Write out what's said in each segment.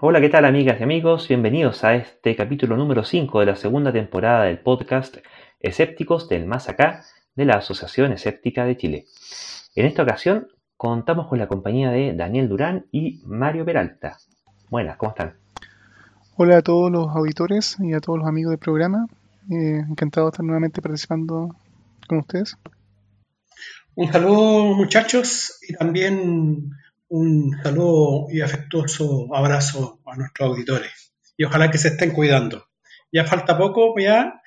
Hola, ¿qué tal amigas y amigos? Bienvenidos a este capítulo número 5 de la segunda temporada del podcast Escépticos del Más Acá de la Asociación Escéptica de Chile. En esta ocasión contamos con la compañía de Daniel Durán y Mario Peralta. Buenas, ¿cómo están? Hola a todos los auditores y a todos los amigos del programa. Eh, encantado de estar nuevamente participando con ustedes. Un saludo muchachos y también un saludo y afectuoso abrazo a nuestros auditores. Y ojalá que se estén cuidando. Ya falta poco ya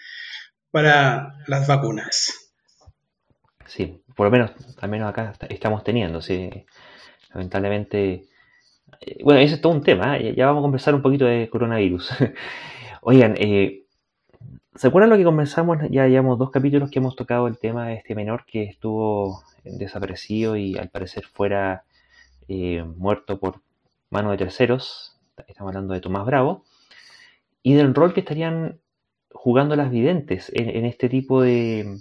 para las vacunas. Sí, por lo menos, al menos acá estamos teniendo, sí. Lamentablemente, eh, bueno, ese es todo un tema, ¿eh? ya vamos a conversar un poquito de coronavirus. Oigan, eh, ¿se acuerdan lo que conversamos? Ya llevamos dos capítulos que hemos tocado el tema de este menor que estuvo desaparecido y al parecer fuera eh, muerto por mano de terceros, estamos hablando de Tomás Bravo, y del rol que estarían jugando las videntes en, este tipo de,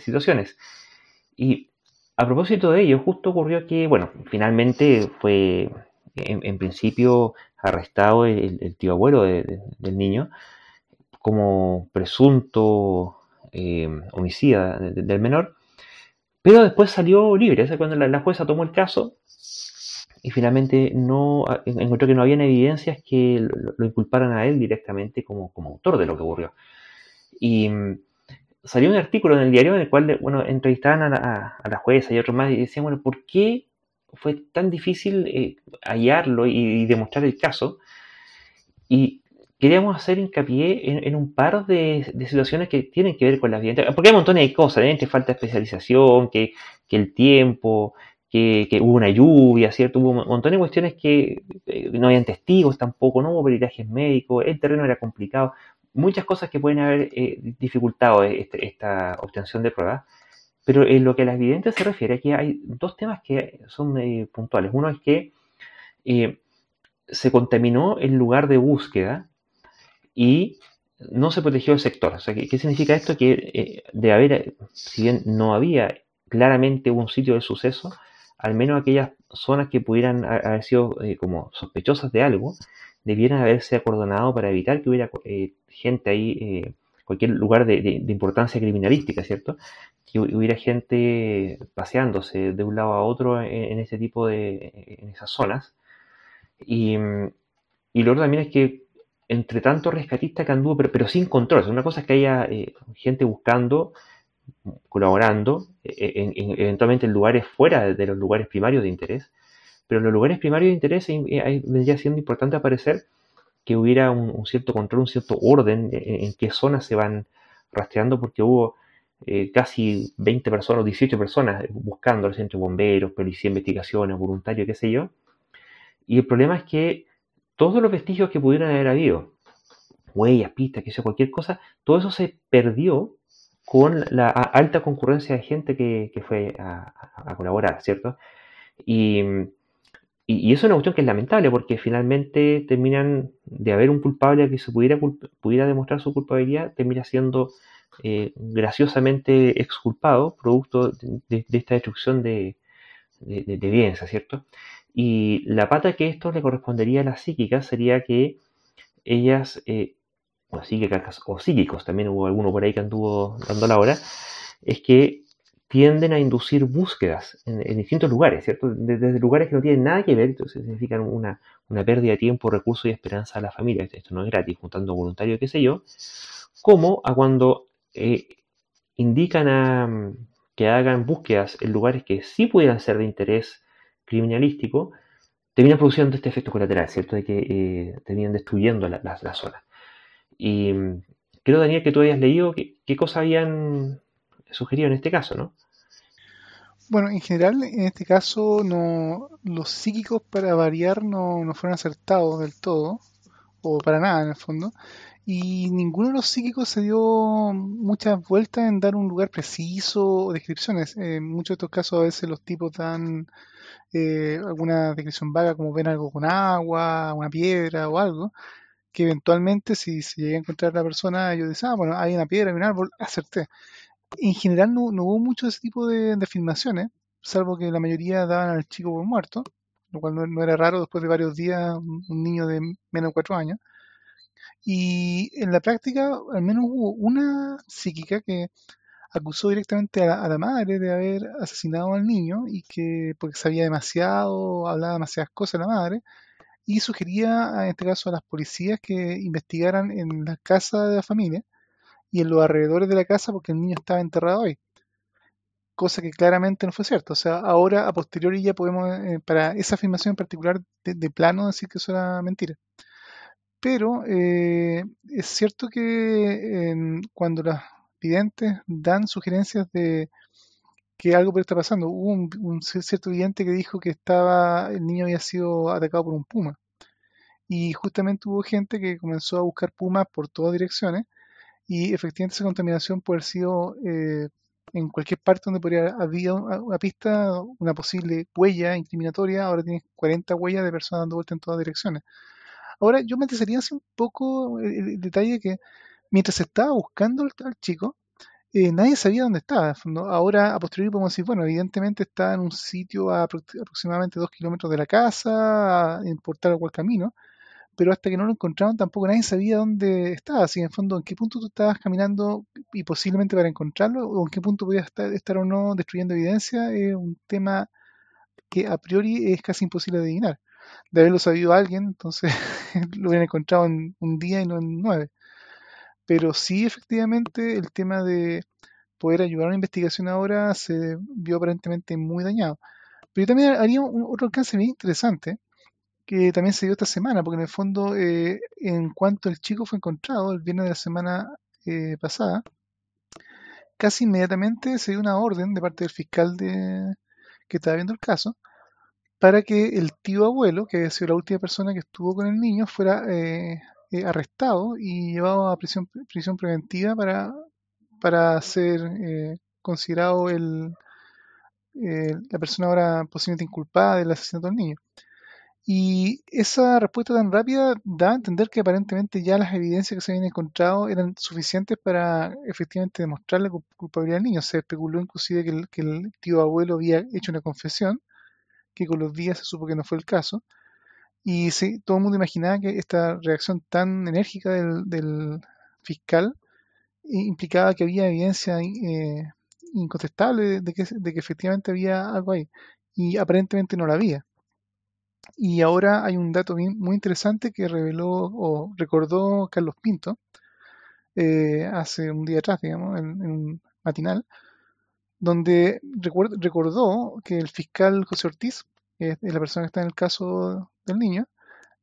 situaciones. Y a propósito de ello, justo ocurrió que, bueno, finalmente fue en, principio arrestado el, tío abuelo del niño como presunto eh, homicida del menor, pero después salió libre. cuando la, jueza tomó el caso y finalmente no encontró que no habían evidencias que lo, inculparan a él directamente como, como, autor de lo que ocurrió. Y mm, salió un artículo en el diario en el cual bueno, entrevistaban a la, a la jueza y otros más y decían, bueno, ¿por qué fue tan difícil eh, hallarlo y, demostrar el caso? Y queríamos hacer hincapié en, un par de, situaciones que tienen que ver con las evidencias, porque hay montón de cosas, ¿eh? falta especialización, que, que el tiempo, que, hubo una lluvia, ¿cierto? Hubo un montón de cuestiones que eh, no habían testigos tampoco, no hubo peritajes médicos, el terreno era complicado, muchas cosas que pueden haber eh, dificultado este, esta obtención de pruebas. Pero en lo que a las evidentes se refiere, aquí hay dos temas que son eh, puntuales. Uno es que se contaminó el lugar de búsqueda y no se protegió el sector. O sea, ¿qué, significa esto? Que de haber, si bien no había claramente un sitio de suceso, al menos aquellas zonas que pudieran haber sido eh, como sospechosas de algo, debieran haberse acordonado para evitar que hubiera eh, gente ahí, eh, cualquier lugar de, importancia criminalística, ¿cierto? Que hubiera gente paseándose de un lado a otro en, ese tipo de, en esas zonas. Y, y lo otro también es que entre tanto rescatista que anduvo, pero, sin control, una cosa es que haya gente buscando colaborando, eh, eventualmente en lugares fuera de los lugares primarios de interés, pero en los lugares primarios de interés eh, vendría siendo importante aparecer que hubiera un, cierto control, un cierto orden en, qué zonas se van rastreando, porque hubo eh, casi 20 personas, 18 personas buscando el centro bomberos, policía investigaciones, voluntarios, qué sé yo. Y el problema es que todos los vestigios que pudieran haber habido, huellas, pistas, que sea cualquier cosa, todo eso se perdió con la alta concurrencia de gente que, fue a, colaborar, ¿cierto? Y, y, eso es una cuestión que es lamentable porque finalmente terminan de haber un culpable que se pudiera, pudiera demostrar su culpabilidad, termina siendo eh, graciosamente exculpado producto de, esta destrucción de, de, evidencia, ¿cierto? Y la pata que esto le correspondería a las psíquicas sería que ellas eh, o psíquicos, también hubo alguno por ahí que anduvo dando la hora, es que tienden a inducir búsquedas en, distintos lugares, ¿cierto? Desde, lugares que no tienen nada que ver, entonces significan una, pérdida de tiempo, recursos y esperanza a la familia, esto no es gratis, juntando voluntarios, qué sé yo, como a cuando eh, indican a que hagan búsquedas en lugares que sí pudieran ser de interés criminalístico, terminan produciendo este efecto colateral, ¿cierto? De que eh, terminan destruyendo la, la zona. Y mm, creo, Daniel, que tú habías leído qué, qué cosas habían sugerido en este caso, ¿no? Bueno, en general, en este caso, no, los psíquicos para variar no, no fueron acertados del todo, o para nada en el fondo, y ninguno de los psíquicos se dio muchas vueltas en dar un lugar preciso o descripciones. En muchos de estos casos a veces los tipos dan eh, alguna descripción vaga como ven algo con agua, una piedra o algo, que eventualmente si se llega a encontrar la persona, ellos dicen, ah, bueno, hay una piedra, hay un árbol, acerté. En general no, hubo mucho ese tipo de, de, filmaciones, salvo que la mayoría daban al chico por muerto, lo cual no, era raro después de varios días un, niño de menos de cuatro años. Y en la práctica, al menos hubo una psíquica que acusó directamente a la, madre de haber asesinado al niño y que porque sabía demasiado, hablaba demasiadas cosas la madre, y sugería en este caso a las policías que investigaran en la casa de la familia y en los alrededores de la casa porque el niño estaba enterrado ahí. Cosa que claramente no fue cierto. O sea, ahora a posteriori ya podemos, eh, para esa afirmación en particular, de, plano decir que eso era mentira. Pero eh, es cierto que cuando las videntes dan sugerencias de que algo puede estar pasando. Hubo un, cierto vidente que dijo que estaba el niño había sido atacado por un puma. Y justamente hubo gente que comenzó a buscar pumas por todas direcciones y efectivamente esa contaminación puede haber sido eh, en cualquier parte donde podría haber una pista, una posible huella incriminatoria. Ahora tiene 40 huellas de personas dando vuelta en todas direcciones. Ahora, yo me interesaría un poco el, detalle que mientras se estaba buscando al, chico, eh, nadie sabía dónde estaba. Ahora, a posteriori, podemos decir, bueno, evidentemente está en un sitio a aproximadamente dos kilómetros de la casa, en Portal cual camino, pero hasta que no lo encontraron tampoco nadie sabía dónde estaba. Así, en fondo, en qué punto tú estabas caminando y posiblemente para encontrarlo, o en qué punto podías estar, o no destruyendo evidencia, es un tema que a priori es casi imposible adivinar. De haberlo sabido alguien, entonces lo hubieran encontrado en un día y no en nueve. Pero sí, efectivamente, el tema de poder ayudar a una investigación ahora se vio aparentemente muy dañado. Pero también haría un, otro alcance bien interesante, que también se dio esta semana, porque en el fondo, eh, en cuanto el chico fue encontrado el viernes de la semana eh, pasada, casi inmediatamente se dio una orden de parte del fiscal de, que estaba viendo el caso para que el tío abuelo, que había sido la última persona que estuvo con el niño, fuera eh, eh, arrestado y llevado a prisión, prisión preventiva para, para ser eh, considerado el, la persona ahora posiblemente inculpada del asesinato del niño. Y esa respuesta tan rápida da a entender que aparentemente ya las evidencias que se habían encontrado eran suficientes para efectivamente demostrar la culpabilidad del niño. Se especuló inclusive que el, que el tío abuelo había hecho una confesión, que con los días se supo que no fue el caso. Y sí, todo el mundo imaginaba que esta reacción tan enérgica del, fiscal implicaba que había evidencia eh, incontestable de que, de que efectivamente había algo ahí. Y aparentemente no la había. Y ahora hay un dato muy interesante que reveló o recordó Carlos Pinto eh, hace un día atrás, digamos, en, un matinal, donde recordó que el fiscal José Ortiz, la persona que está en el caso del niño,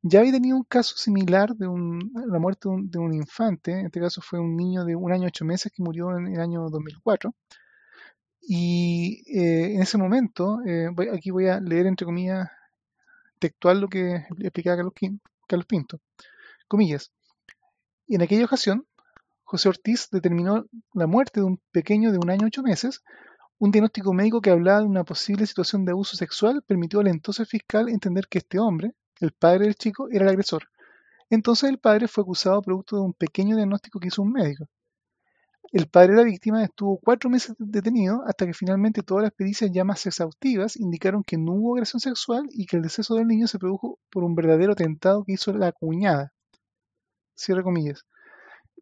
ya había tenido un caso similar de la muerte de un, infante, en este caso fue un niño de un año ocho meses que murió en el año 2004. Y eh, en ese momento, eh, aquí voy a leer entre comillas textual lo que explicaba Carlos Pinto. Comillas. Y en aquella ocasión, José Ortiz determinó la muerte de un pequeño de un año ocho meses. Un diagnóstico médico que hablaba de una posible situación de abuso sexual permitió al entonces fiscal entender que este hombre, el padre del chico, era el agresor. Entonces el padre fue acusado producto de un pequeño diagnóstico que hizo un médico. El padre de la víctima estuvo cuatro meses detenido hasta que finalmente todas las pericias ya más exhaustivas indicaron que no hubo agresión sexual y que el deceso del niño se produjo por un verdadero atentado que hizo la cuñada. Cierra comillas.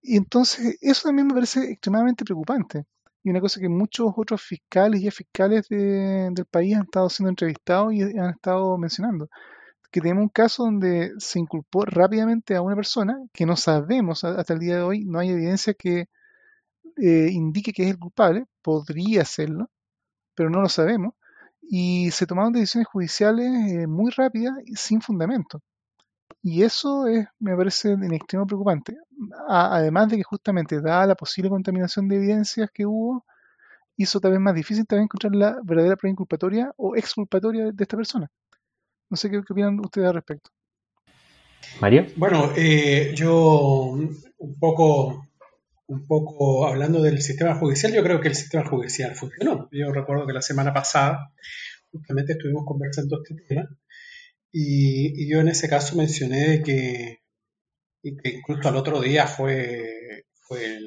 Y entonces eso también me parece extremadamente preocupante. Una cosa que muchos otros fiscales y fiscales del país han estado siendo entrevistados y han estado mencionando que tenemos un caso donde se inculpó rápidamente a una persona que no sabemos hasta el día de hoy, no hay evidencia que eh, indique que es el culpable, podría serlo, pero no lo sabemos, y se tomaron decisiones judiciales eh, muy rápidas y sin fundamento. Y eso es, me parece en extremo preocupante. además de que justamente, dada la posible contaminación de evidencias que hubo, hizo tal vez más difícil también encontrar la verdadera prueba inculpatoria o exculpatoria de esta persona. No sé qué, opinan ustedes al respecto. Mario. Bueno, eh, yo un poco, un poco hablando del sistema judicial, yo creo que el sistema judicial funcionó. Yo recuerdo que la semana pasada justamente estuvimos conversando este tema y, yo en ese caso mencioné que, incluso al otro día fue, fue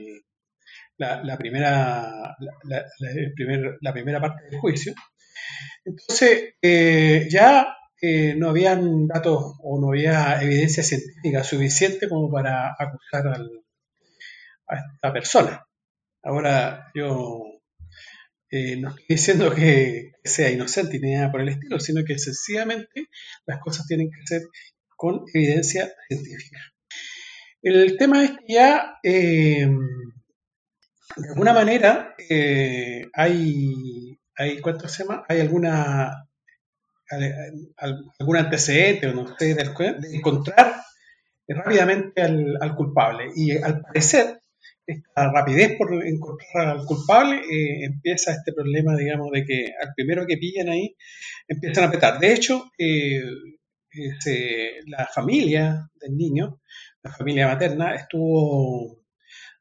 la, primera, la, primera parte del juicio. Entonces, eh, ya eh, no habían datos o no había evidencia científica suficiente como para acusar al, a esta persona. Ahora, yo eh, no estoy diciendo que sea inocente ni nada por el estilo, sino que sencillamente las cosas tienen que ser con evidencia científica. El tema es que ya, eh, de alguna manera, eh, hay, hay, ¿cuánto se llama? Hay alguna, algún antecedente, o no sé, de, encontrar rápidamente al, al culpable. Y al parecer, esta rapidez por encontrar al culpable, eh, empieza este problema, digamos, de que al primero que pillan ahí empiezan a petar. De hecho, eh, la familia del niño, la familia materna, estuvo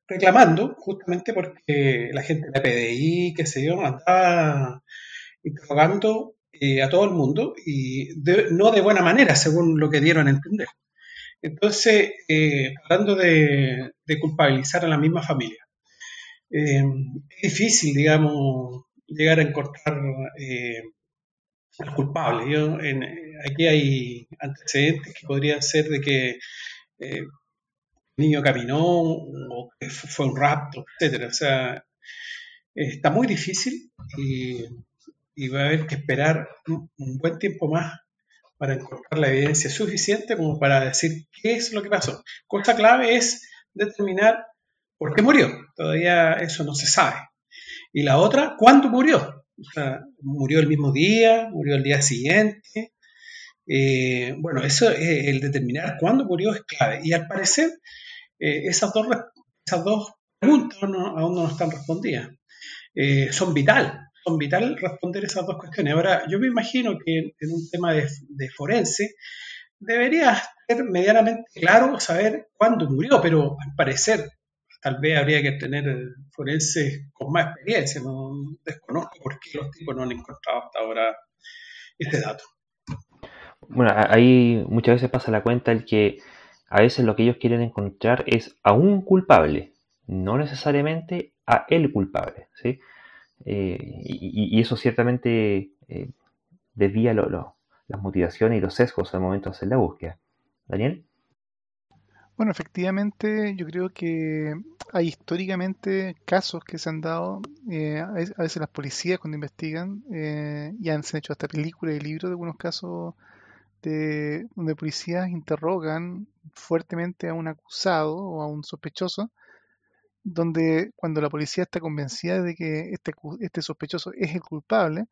reclamando justamente porque la gente de la PDI, qué sé yo, andaba interrogando eh, a todo el mundo y no de buena manera, según lo que dieron a entender. Entonces, eh, hablando de, culpabilizar a la misma familia, eh, es difícil, digamos, llegar a encontrar eh, al culpable. aquí hay antecedentes que podrían ser de que el niño caminó o que fue un rapto, etcétera. O sea, está muy difícil y, va a haber que esperar un buen tiempo más para encontrar la evidencia suficiente como para decir qué es lo que pasó. Cosa clave es determinar por qué murió. Todavía eso no se sabe. Y la otra, ¿cuándo murió? ¿Murió el mismo día? ¿Murió el día siguiente? Eh, bueno, eso, eh, el determinar cuándo murió es clave. Y al parecer, eh, esas, dos, esas dos preguntas aún no, están respondidas. son vital son vital responder esas dos cuestiones. Ahora, yo me imagino que en un tema de, forense debería ser medianamente claro saber cuándo murió, pero al parecer tal vez habría que tener forenses con más experiencia. No desconozco por qué los tipos no han encontrado hasta ahora este dato. Bueno, ahí muchas veces pasa la cuenta el que a veces lo que ellos quieren encontrar es a un culpable, no necesariamente a el culpable, ¿sí? Eh, y, eso ciertamente eh, desvía las motivaciones y los sesgos al momento de hacer la búsqueda. Daniel. Bueno, efectivamente, yo creo que hay históricamente casos que se han dado, eh, a veces las policías cuando investigan, eh, y han hecho hasta películas y libros de algunos casos de, donde policías interrogan fuertemente a un acusado o a un sospechoso donde cuando la policía está convencida de que este, este sospechoso es el culpable,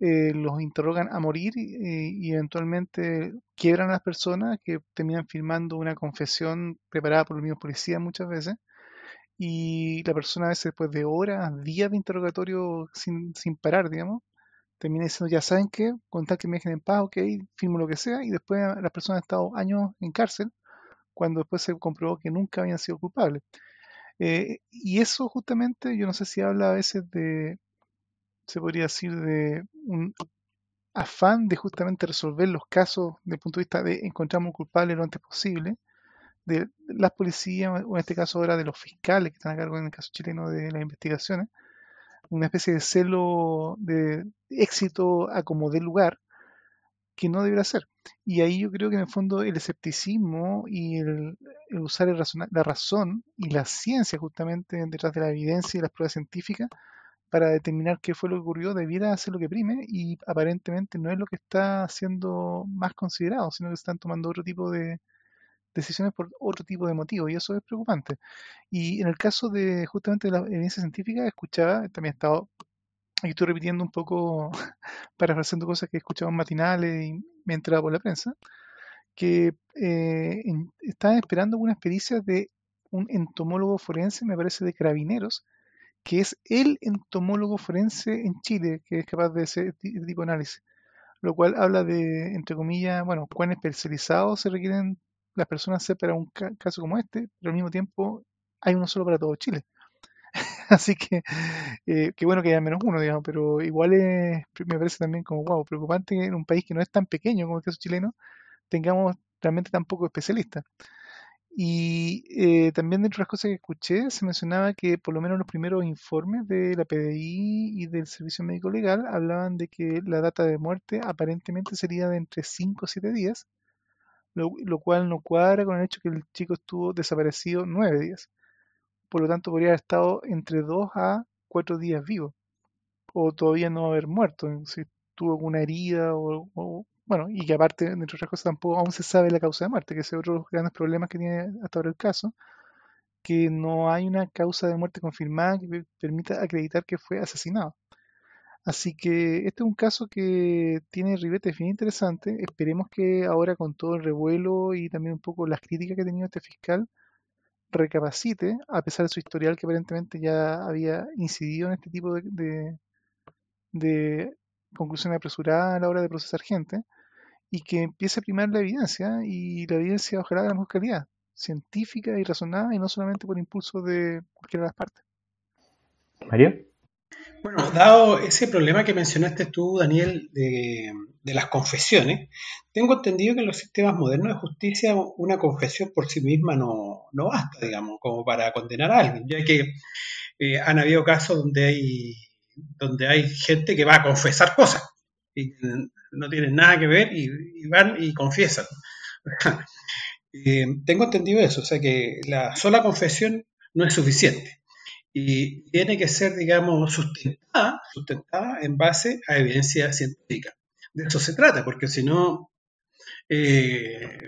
eh, los interrogan a morir y, eventualmente quiebran a las personas que terminan firmando una confesión preparada por los mismos policías muchas veces. Y la persona a veces después de horas, días de interrogatorio sin, sin parar, digamos, termina diciendo, ya saben qué, con tal que me dejen en paz, ok, firmo lo que sea, y después las personas han estado años en cárcel, cuando después se comprobó que nunca habían sido culpables. Eh, y eso justamente, yo no sé si habla a veces de, se podría decir, de un afán de justamente resolver los casos desde el punto de vista de encontrar un culpable lo antes posible, de las policías, o en este caso ahora de los fiscales que están a cargo en el caso chileno de las investigaciones, una especie de celo de éxito a como de lugar, que no debería ser. Y ahí yo creo que en el fondo el escepticismo y el, usar la razón y la ciencia justamente detrás de la evidencia y las pruebas científicas para determinar qué fue lo que ocurrió debiera ser lo que prime y aparentemente no es lo que está siendo más considerado, sino que están tomando otro tipo de decisiones por otro tipo de motivos y eso es preocupante. Y en el caso de justamente la evidencia científica, escuchaba, también he estado Aquí estoy repitiendo un poco, parafraseando cosas que en matinales y me he enterado por la prensa, que eh, están esperando una experiencia de un entomólogo forense, me parece, de carabineros, que es el entomólogo forense en Chile que es capaz de hacer este tipo de análisis. Lo cual habla de, entre comillas, bueno, cuán especializados se requieren las personas para un caso como este, pero al mismo tiempo hay uno solo para todo Chile. Así que, eh, qué bueno que haya menos uno, digamos, pero igual es, me parece también como, wow, preocupante que en un país que no es tan pequeño como el caso chileno tengamos realmente tan pocos especialistas. Y eh, también dentro de las cosas que escuché se mencionaba que por lo menos los primeros informes de la PDI y del Servicio Médico Legal hablaban de que la data de muerte aparentemente sería de entre 5 o 7 días, lo, lo cual no cuadra con el hecho que el chico estuvo desaparecido 9 días. Por lo tanto, podría haber estado entre 2 a 4 días vivo. O todavía no haber muerto, si tuvo alguna herida o, bueno, y que aparte, entre otras cosas, tampoco aún se sabe la causa de muerte, que es otro de los grandes problemas que tiene hasta ahora el caso, que no hay una causa de muerte confirmada que pe- permita acreditar que fue asesinado. Así que este es un caso que tiene ribetes bien interesantes. Esperemos que ahora con todo el revuelo y también un poco las críticas que ha tenido este fiscal, recapacite, a pesar de su historial que aparentemente ya había incidido en este tipo de, de, de conclusiones apresuradas a la hora de procesar gente, y que empiece a primar la evidencia, y la evidencia ojalá de la mejor calidad, científica y razonada, y no solamente por impulso de cualquiera de las partes. Mario. Bueno, dado ese problema que mencionaste tú, Daniel, de, las confesiones, tengo entendido que en los sistemas modernos de justicia una confesión por sí misma no, no basta, digamos, como para condenar a alguien, ya que eh, han habido casos donde hay, donde hay gente que va a confesar cosas y no tienen nada que ver y, y van y confiesan. Eh, tengo entendido eso, o sea que la sola confesión no es suficiente y tiene que ser, digamos, sustentada, sustentada en base a evidencia científica. De eso se trata, porque si no, eh,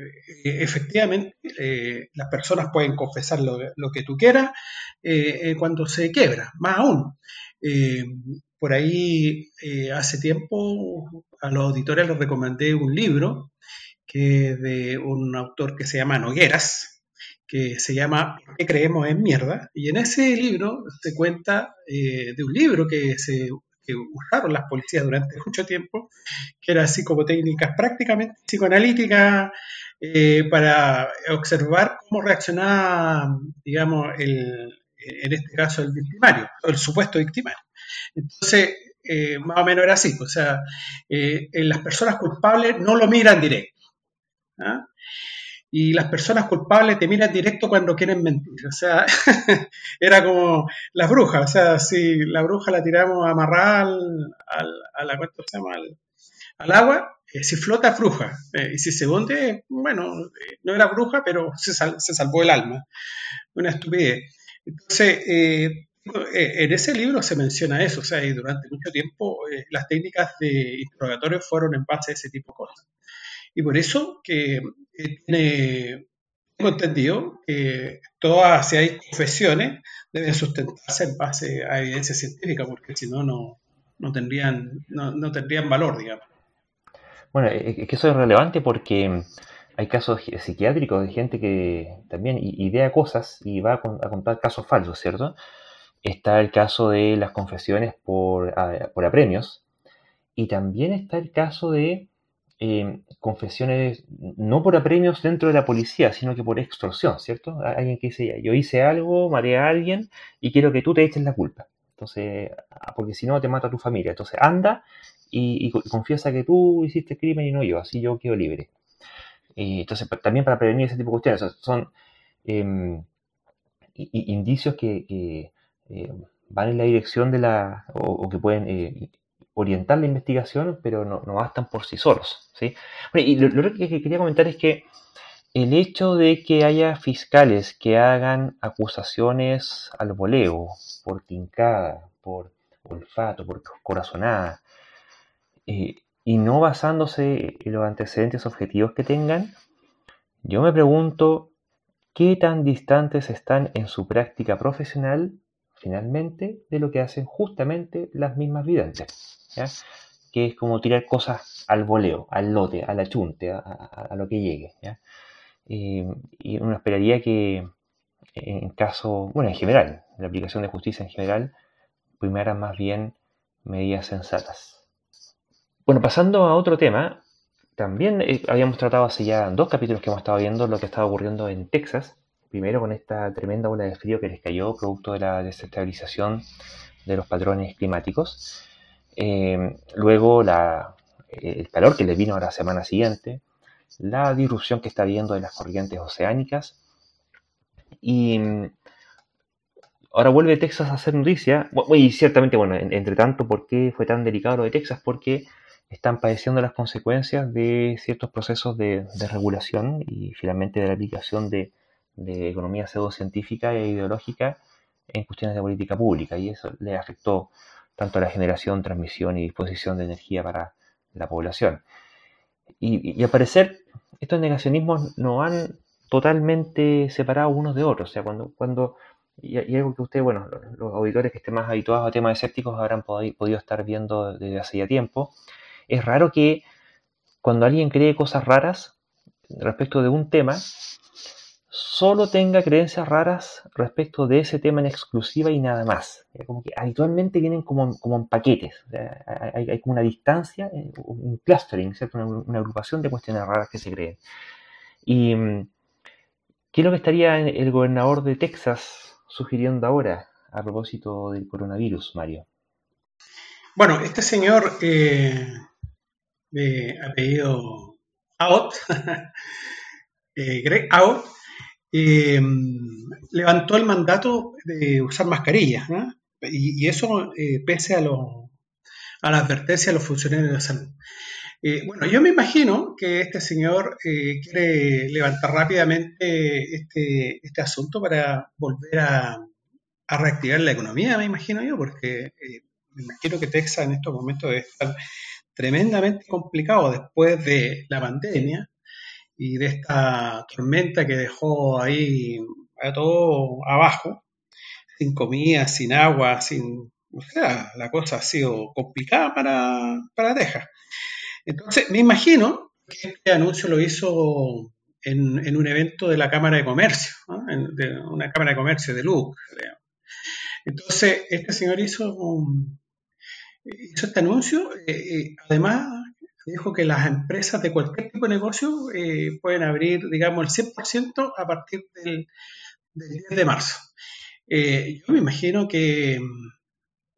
efectivamente, eh, las personas pueden confesar lo, lo que tú quieras eh, cuando se quiebra, más aún. Por ahí, hace tiempo, a los auditores les recomendé un libro que de un autor que se llama Nogueras, que se llama ¿Por qué creemos en mierda? Y en ese libro se cuenta eh, de un libro que se que usaron las policías durante mucho tiempo, que era psicotécnicas prácticamente psicoanalíticas eh, para observar cómo reaccionaba, digamos, el, en este caso el victimario, o el supuesto victimario. Entonces, eh, más o menos era así, o sea, eh, las personas culpables no lo miran directo. ¿ah? Y las personas culpables te miran directo cuando quieren mentir. O sea, era como las brujas. O sea, si la bruja la tiramos amarrada al, al, a la, ¿cuánto se llama? Al, al agua, eh, si flota, bruja. Eh, y si se hunde, bueno, eh, no era bruja, pero se, sal, se, salvó el alma. Una estupidez. Entonces, eh, en ese libro se menciona eso. O sea, y durante mucho tiempo las técnicas de interrogatorio fueron en base a ese tipo de cosas. Y por eso que tiene, tengo entendido que todas, si hay confesiones, deben sustentarse en base a evidencia científica, porque si no, no, no tendrían, no, no tendrían valor, digamos. Bueno, es que eso es relevante porque hay casos psiquiátricos de gente que también idea cosas y va a contar casos falsos, ¿cierto? Está el caso de las confesiones por, por apremios y también está el caso de eh, confesiones no por apremios dentro de la policía, sino que por extorsión, ¿cierto? Alguien que dice, yo hice algo, mareé a alguien y quiero que tú te eches la culpa. Entonces, porque si no te mata tu familia. Entonces, anda y, confiesa que tú hiciste crimen y no yo, así yo quedo libre. Y entonces, también para prevenir ese tipo de cuestiones, son eh, indicios que, que eh, van en la dirección de la, o, o que pueden eh, orientar la investigación, pero no, no, bastan por sí solos. ¿sí? Y lo, lo, que quería comentar es que el hecho de que haya fiscales que hagan acusaciones al voleo, por tincada, por olfato, por corazonada, eh, y no basándose en los antecedentes objetivos que tengan, yo me pregunto qué tan distantes están en su práctica profesional finalmente de lo que hacen justamente las mismas videntes. ¿Ya? que es como tirar cosas al voleo, al lote, a la chunte, a, a, a lo que llegue. ¿ya? Eh, y uno esperaría que en caso, bueno, en general, en la aplicación de justicia en general, primaran más bien medidas sensatas. Bueno, pasando a otro tema, también eh, habíamos tratado hace ya dos capítulos que hemos estado viendo lo que estaba ocurriendo en Texas, primero con esta tremenda ola de frío que les cayó producto de la desestabilización de los patrones climáticos, eh, luego la, el calor que les vino a la semana siguiente, la disrupción que está habiendo de las corrientes oceánicas Y mm, ahora vuelve Texas a hacer noticia. Y ciertamente, bueno, entre tanto, ¿por qué fue tan delicado lo de Texas? Porque están padeciendo las consecuencias de ciertos procesos de, regulación y finalmente de la aplicación de, economía pseudocientífica e ideológica en cuestiones de política pública. Y eso le afectó tanto la generación, transmisión y disposición de energía para la población. Y, al parecer, estos negacionismos no han totalmente separado unos de otros. O sea, cuando, cuando y, algo que ustedes, bueno, los, auditores que estén más habituados a temas escépticos habrán podido estar viendo desde hace ya tiempo, es raro que cuando alguien cree cosas raras respecto de un tema, solo tenga creencias raras respecto de ese tema en exclusiva y nada más. Como que habitualmente vienen como, como en paquetes. hay, como una distancia, eh, un clustering, ¿cierto? Una, agrupación de cuestiones raras que se creen. ¿Y mm, qué es lo que estaría el gobernador de Texas sugiriendo ahora a propósito del coronavirus, Mario? Bueno, este señor eh, de apellido Out, eh, Greg Out, eh, levantó el mandato de usar mascarillas, y, eso eh, pese a, a la advertencia de los funcionarios de salud. bueno, yo me imagino que este señor quiere levantar rápidamente este, este asunto para volver a, a, reactivar la economía, me imagino yo, porque me imagino que Texas en estos momentos debe estar tremendamente complicado después de la pandemia y de esta tormenta que dejó ahí a todo abajo, sin comida, sin agua, sin... O sea, la cosa ha sido complicada para, para Texas. Entonces, me imagino que este anuncio lo hizo en, un evento de la Cámara de Comercio, de una Cámara de Comercio de Luke. Entonces, este señor hizo hizo este anuncio. Eh, eh, además, dijo que las empresas de cualquier tipo de negocio eh, pueden abrir, digamos, el 100% a partir del, 10 de marzo. yo me imagino que,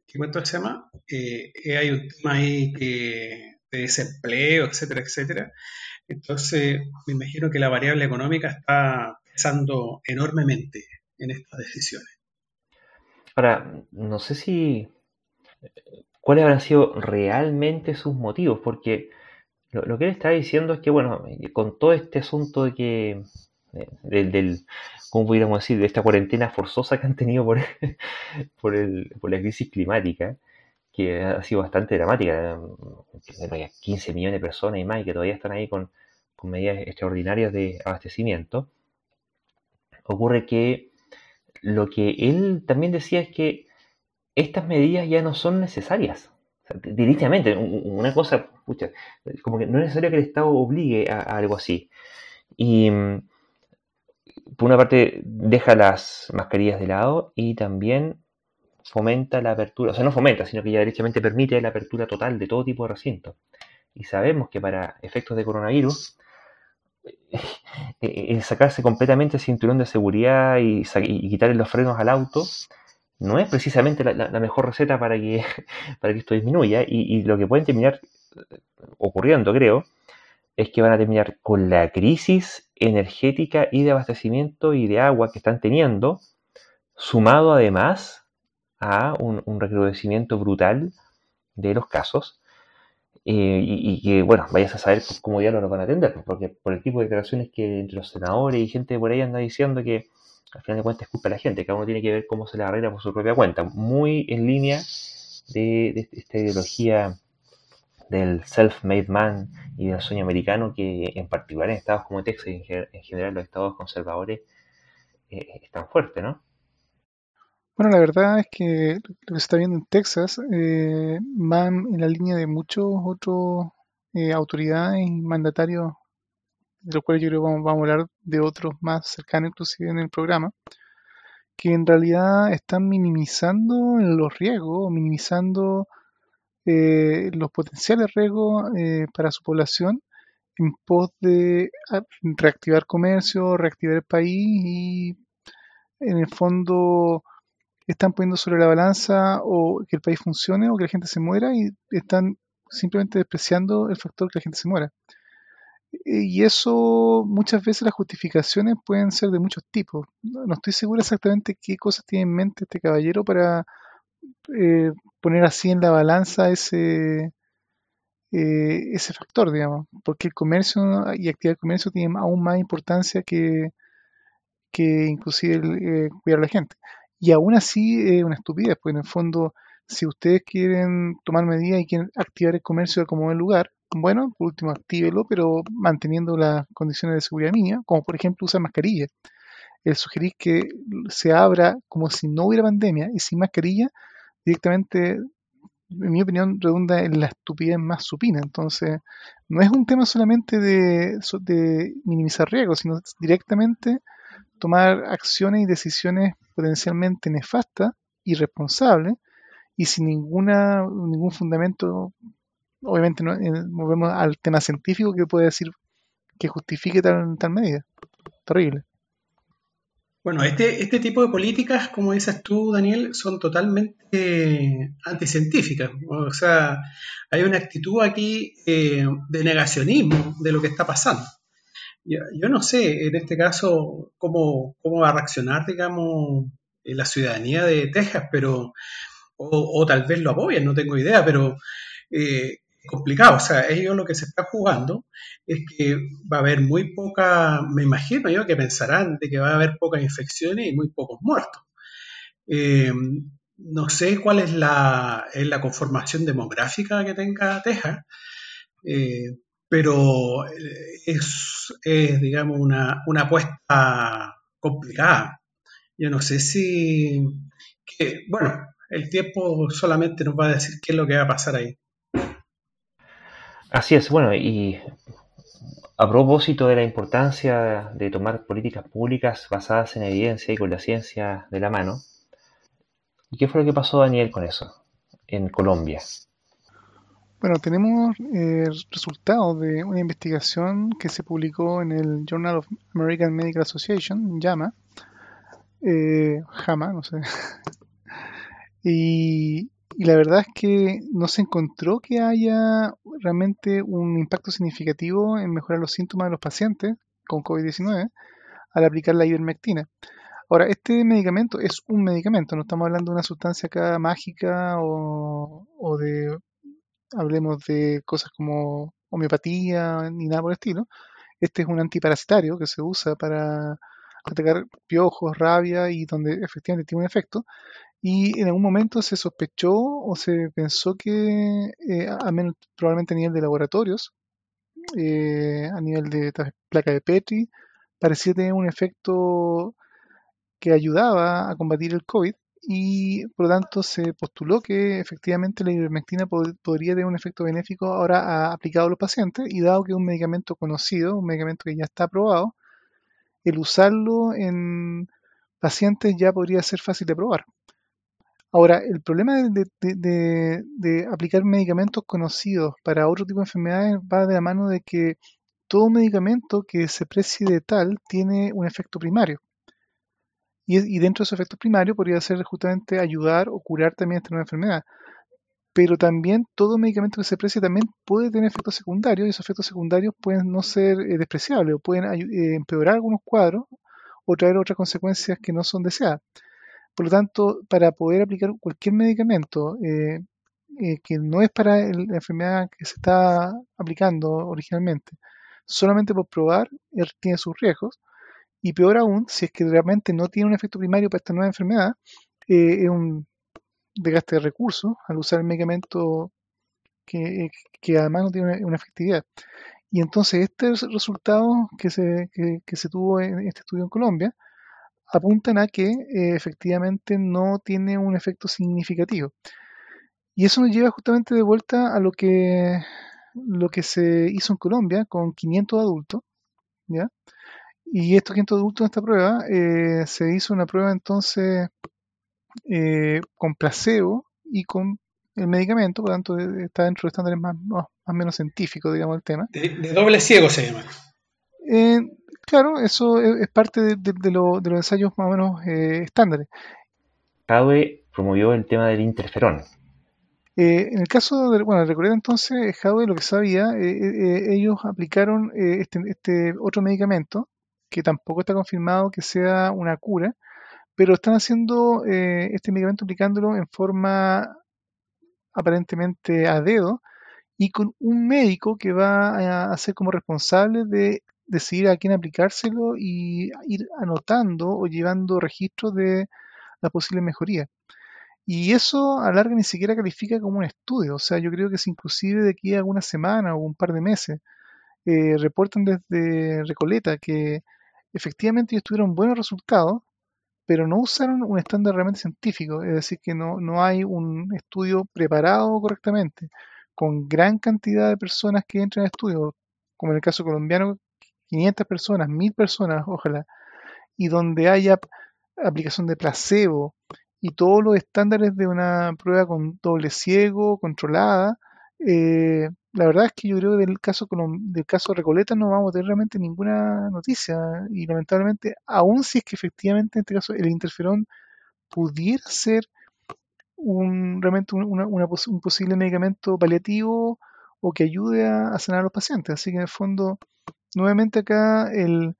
¿qué cuento se llama? hay un tema ahí que, de desempleo, etcétera, etcétera. Entonces, me imagino que la variable económica está pesando enormemente en estas decisiones. Ahora, no sé si cuáles habrán sido realmente sus motivos, porque lo, que él está diciendo es que, bueno, con todo este asunto de que, del, ¿cómo pudiéramos decir?, de esta cuarentena forzosa que han tenido por, por, el, por la crisis climática, que ha sido bastante dramática, hay 15 millones de personas y más, y que todavía están ahí con, con medidas extraordinarias de abastecimiento, ocurre que lo que él también decía es que estas medidas ya no son necesarias. directamente, una cosa, como que no es necesario que el Estado obligue a, algo así. Y mm, por una parte deja las mascarillas de lado y también fomenta la apertura, o sea, no fomenta, sino que ya directamente permite la apertura total de todo tipo de recintos. Y sabemos que para efectos de coronavirus, eh, sacarse completamente el cinturón de seguridad y, y quitarle los frenos al auto no es precisamente la, mejor receta para que, para que esto disminuya y, lo que pueden terminar eh, ocurriendo, creo, es que van a terminar con la crisis energética y de abastecimiento y de agua que están teniendo, sumado además a un, recrudecimiento brutal de los casos. Eh, y, que, bueno, vayas a saber cómo ya lo van a atender, porque por el tipo de declaraciones que entre los senadores y gente por ahí anda diciendo que al final de cuentas es culpa de la gente, cada uno tiene que ver cómo se le arregla por su propia cuenta, muy en línea de, esta ideología del self-made man y del sueño americano que en particular en estados como Texas y en, general los estados conservadores eh, es tan fuerte, ¿no? Bueno, la verdad es que lo que se está viendo en Texas eh, van en la línea de muchos otros eh, autoridades y mandatarios de los cuales yo creo que vamos, a hablar de otros más cercanos inclusive en el programa, que en realidad están minimizando los riesgos, minimizando eh, los potenciales riesgos eh, para su población en pos de ah, reactivar comercio, reactivar el país y en el fondo están poniendo sobre la balanza o que el país funcione o que la gente se muera y están simplemente despreciando el factor que la gente se muera. Y eso, muchas veces las justificaciones pueden ser de muchos tipos. No estoy seguro exactamente qué cosas tiene en mente este caballero para eh, poner así en la balanza ese, eh, ese factor, digamos, porque el comercio y actividad de comercio tienen aún más importancia que, que inclusive el, cuidar a la gente. Y aún así es una estupidez, porque en el fondo, si ustedes quieren tomar medidas y quieren activar el comercio como el lugar, bueno, por último, actívelo, pero manteniendo las condiciones de seguridad mínima, como por ejemplo usar mascarilla. El sugerir que se abra como si no hubiera pandemia y sin mascarilla, directamente, en mi opinión, redunda en la estupidez más supina. Entonces, no es un tema solamente de, de minimizar riesgos, sino directamente tomar acciones y decisiones potencialmente nefastas, irresponsables y sin ninguna, ningún fundamento obviamente no, eh, volvemos al tema científico que puede decir que justifique tal, tal medida. Terrible. Bueno, este, este tipo de políticas, como dices tú, Daniel, son totalmente anticientíficas. O sea, hay una actitud aquí eh, de negacionismo de lo que está pasando. Yo, yo, no sé, en este caso, cómo, cómo va a reaccionar, digamos, la ciudadanía de Texas, pero, o, o tal vez lo apoyen, no tengo idea, pero eh, complicado. O sea, ellos lo que se está jugando es que va a haber muy poca, me imagino yo que pensarán de que va a haber pocas infecciones y muy pocos muertos. Eh, no sé cuál es la, es la, conformación demográfica que tenga Texas, eh, pero es, es, digamos, una, una apuesta complicada. Yo no sé si, que, bueno, el tiempo solamente nos va a decir qué es lo que va a pasar ahí. Así es, bueno, y a propósito de la importancia de tomar políticas públicas basadas en evidencia y con la ciencia de la mano, ¿qué fue lo que pasó, Daniel, con eso en Colombia? Bueno, tenemos eh, resultados de una investigación que se publicó en el Journal of American Medical Association, JAMA, eh, JAMA, no sé. y la verdad es que no se encontró que haya realmente un impacto significativo en mejorar los síntomas de los pacientes con COVID-19 al aplicar la ivermectina. Ahora, este medicamento es un medicamento, no estamos hablando de una sustancia acá mágica o, o de, hablemos de cosas como homeopatía ni nada por el estilo. Este es un antiparasitario que se usa para atacar piojos, rabia y donde efectivamente tiene un efecto y en algún momento se sospechó o se pensó que, eh, al menos probablemente a nivel de laboratorios, eh, a nivel de placa de Petri, parecía tener un efecto que ayudaba a combatir el COVID y por lo tanto se postuló que efectivamente la ivermectina podría tener un efecto benéfico ahora aplicado a los pacientes y dado que es un medicamento conocido, un medicamento que ya está aprobado, el usarlo en pacientes ya podría ser fácil de probar. Ahora, el problema de, aplicar medicamentos conocidos para otro tipo de enfermedades va de la mano de que todo medicamento que se precie de tal tiene un efecto primario. Y, dentro de ese efecto primario podría ser justamente ayudar o curar también esta nueva enfermedad. Pero también todo medicamento que se precie también puede tener efectos secundarios y esos efectos secundarios pueden no ser eh, despreciables o pueden eh, empeorar algunos cuadros o traer otras consecuencias que no son deseadas. Por lo tanto, para poder aplicar cualquier medicamento eh, eh, que no es para la enfermedad que se está aplicando originalmente, solamente por probar, tiene sus riesgos. Y peor aún, si es que realmente no tiene un efecto primario para esta nueva enfermedad, eh, es un desgaste de recursos al usar el medicamento que, además no tiene una, efectividad. Y entonces este resultado que se, que se tuvo en este estudio en Colombia apuntan a que eh, efectivamente no tiene un efecto significativo. Y eso nos lleva justamente de vuelta a lo que, lo que se hizo en Colombia con 500 adultos, ¿ya? Y estos 500 adultos en esta prueba, eh, se hizo una prueba entonces eh, con placebo y con el medicamento, por lo tanto está dentro de estándares más, más, menos científicos, digamos, el tema. De, doble ciego se llama. Claro, eso es, parte de, los ensayos más o menos eh, estándares. CAUE promovió el tema del interferón. Eh, en el caso de, bueno, recuerda entonces, Jadwe lo que sabía, eh, eh, ellos aplicaron este, este, otro medicamento, que tampoco está confirmado que sea una cura, pero están haciendo este medicamento aplicándolo en forma aparentemente a dedo y con un médico que va a ser como responsable de decidir a quién aplicárselo y ir anotando o llevando registros de la posible mejoría. Y eso a larga ni siquiera califica como un estudio. O sea, yo creo que es inclusive de aquí a algunas semanas o un par de meses. Eh, reportan desde Recoleta que efectivamente ellos tuvieron buenos resultados, pero no usaron un estándar realmente científico. Es decir, que no, no hay un estudio preparado correctamente, con gran cantidad de personas que entran al estudio, como en el caso colombiano, 500 personas, 1000 personas, ojalá, y donde haya aplicación de placebo, y todos los estándares de una prueba con doble ciego, controlada. Eh, la verdad es que yo creo que del caso, del caso Recoleta no vamos a tener realmente ninguna noticia y lamentablemente, aun si es que efectivamente en este caso el interferón pudiera ser un, realmente un posible medicamento paliativo o que ayude a, sanar a los pacientes. Así que en el fondo, nuevamente acá el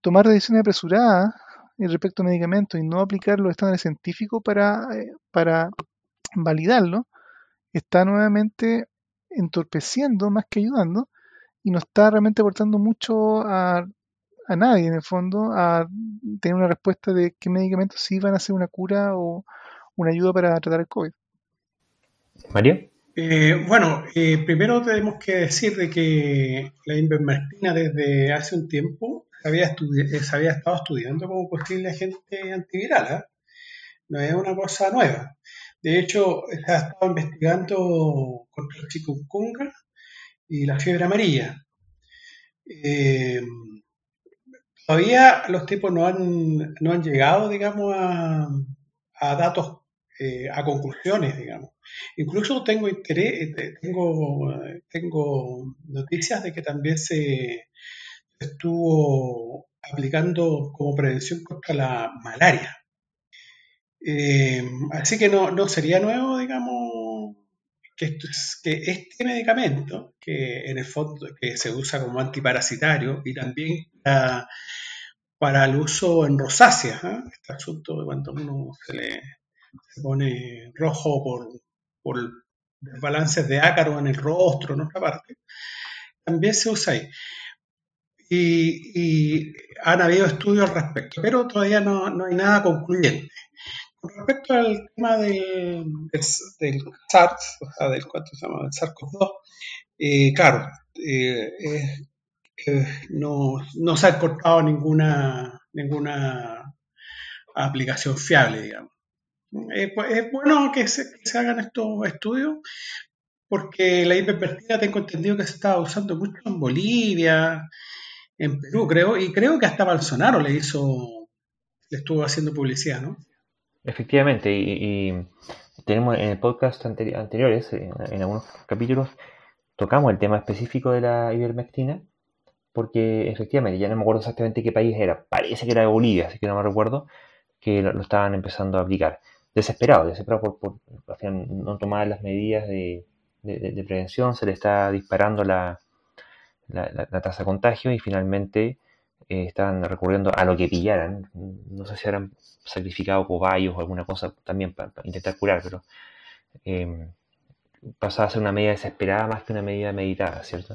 tomar decisiones apresuradas respecto a medicamentos y no aplicar los estándares científicos para, eh, para validarlo, está nuevamente entorpeciendo más que ayudando y no está realmente aportando mucho a, a nadie en el fondo a tener una respuesta de qué medicamentos sí van a ser una cura o una ayuda para tratar el COVID. Mario. Eh, bueno, eh, primero tenemos que decir de que la invermectina desde hace un tiempo eh, se había estado estudiando como posible agente antiviral. ¿eh? No es una cosa nueva. De hecho, se ha estado investigando contra el chikungunya y la fiebre amarilla. Eh, todavía los tipos no han, no han llegado, digamos, a, a datos, a conclusiones, digamos. Incluso tengo interés, tengo, tengo noticias de que también se, estuvo aplicando como prevención contra la malaria. Eh, así que no, no, sería nuevo, digamos, que, este medicamento, que en el fondo que se usa como antiparasitario y también para, el uso en rosáceas, ¿eh? este asunto de cuando uno se le pone rojo por, por balances de ácaro en el rostro, en otra parte, también se usa ahí y, han habido estudios al respecto, pero todavía no, no, hay nada concluyente. Con respecto al tema del, del, SARS, o sea, del, ¿cuánto se llama? del SARS-CoV-2, eh, claro, eh, no, no, se ha encontrado ninguna, ninguna aplicación fiable, digamos. Pues, es bueno que se, que se, hagan estos estudios porque la hiperpertina tengo entendido que se estaba usando mucho en Bolivia, en Perú, creo, y creo que hasta Bolsonaro le hizo, le estuvo haciendo publicidad, ¿no? Efectivamente, y, tenemos en el podcast anteriores, en, algunos capítulos, tocamos el tema específico de la ivermectina, porque efectivamente, ya no me acuerdo exactamente qué país era, parece que era Bolivia, así que no me recuerdo, que lo, estaban empezando a aplicar. Desesperado, desesperado por, no tomar las medidas de prevención, se le está disparando la, tasa de contagio y finalmente eh, estaban recurriendo a lo que pillaran. No sé si habrán sacrificado cobayos o alguna cosa también para, intentar curar, pero eh, pasaba a ser una medida desesperada más que una medida meditada, ¿cierto?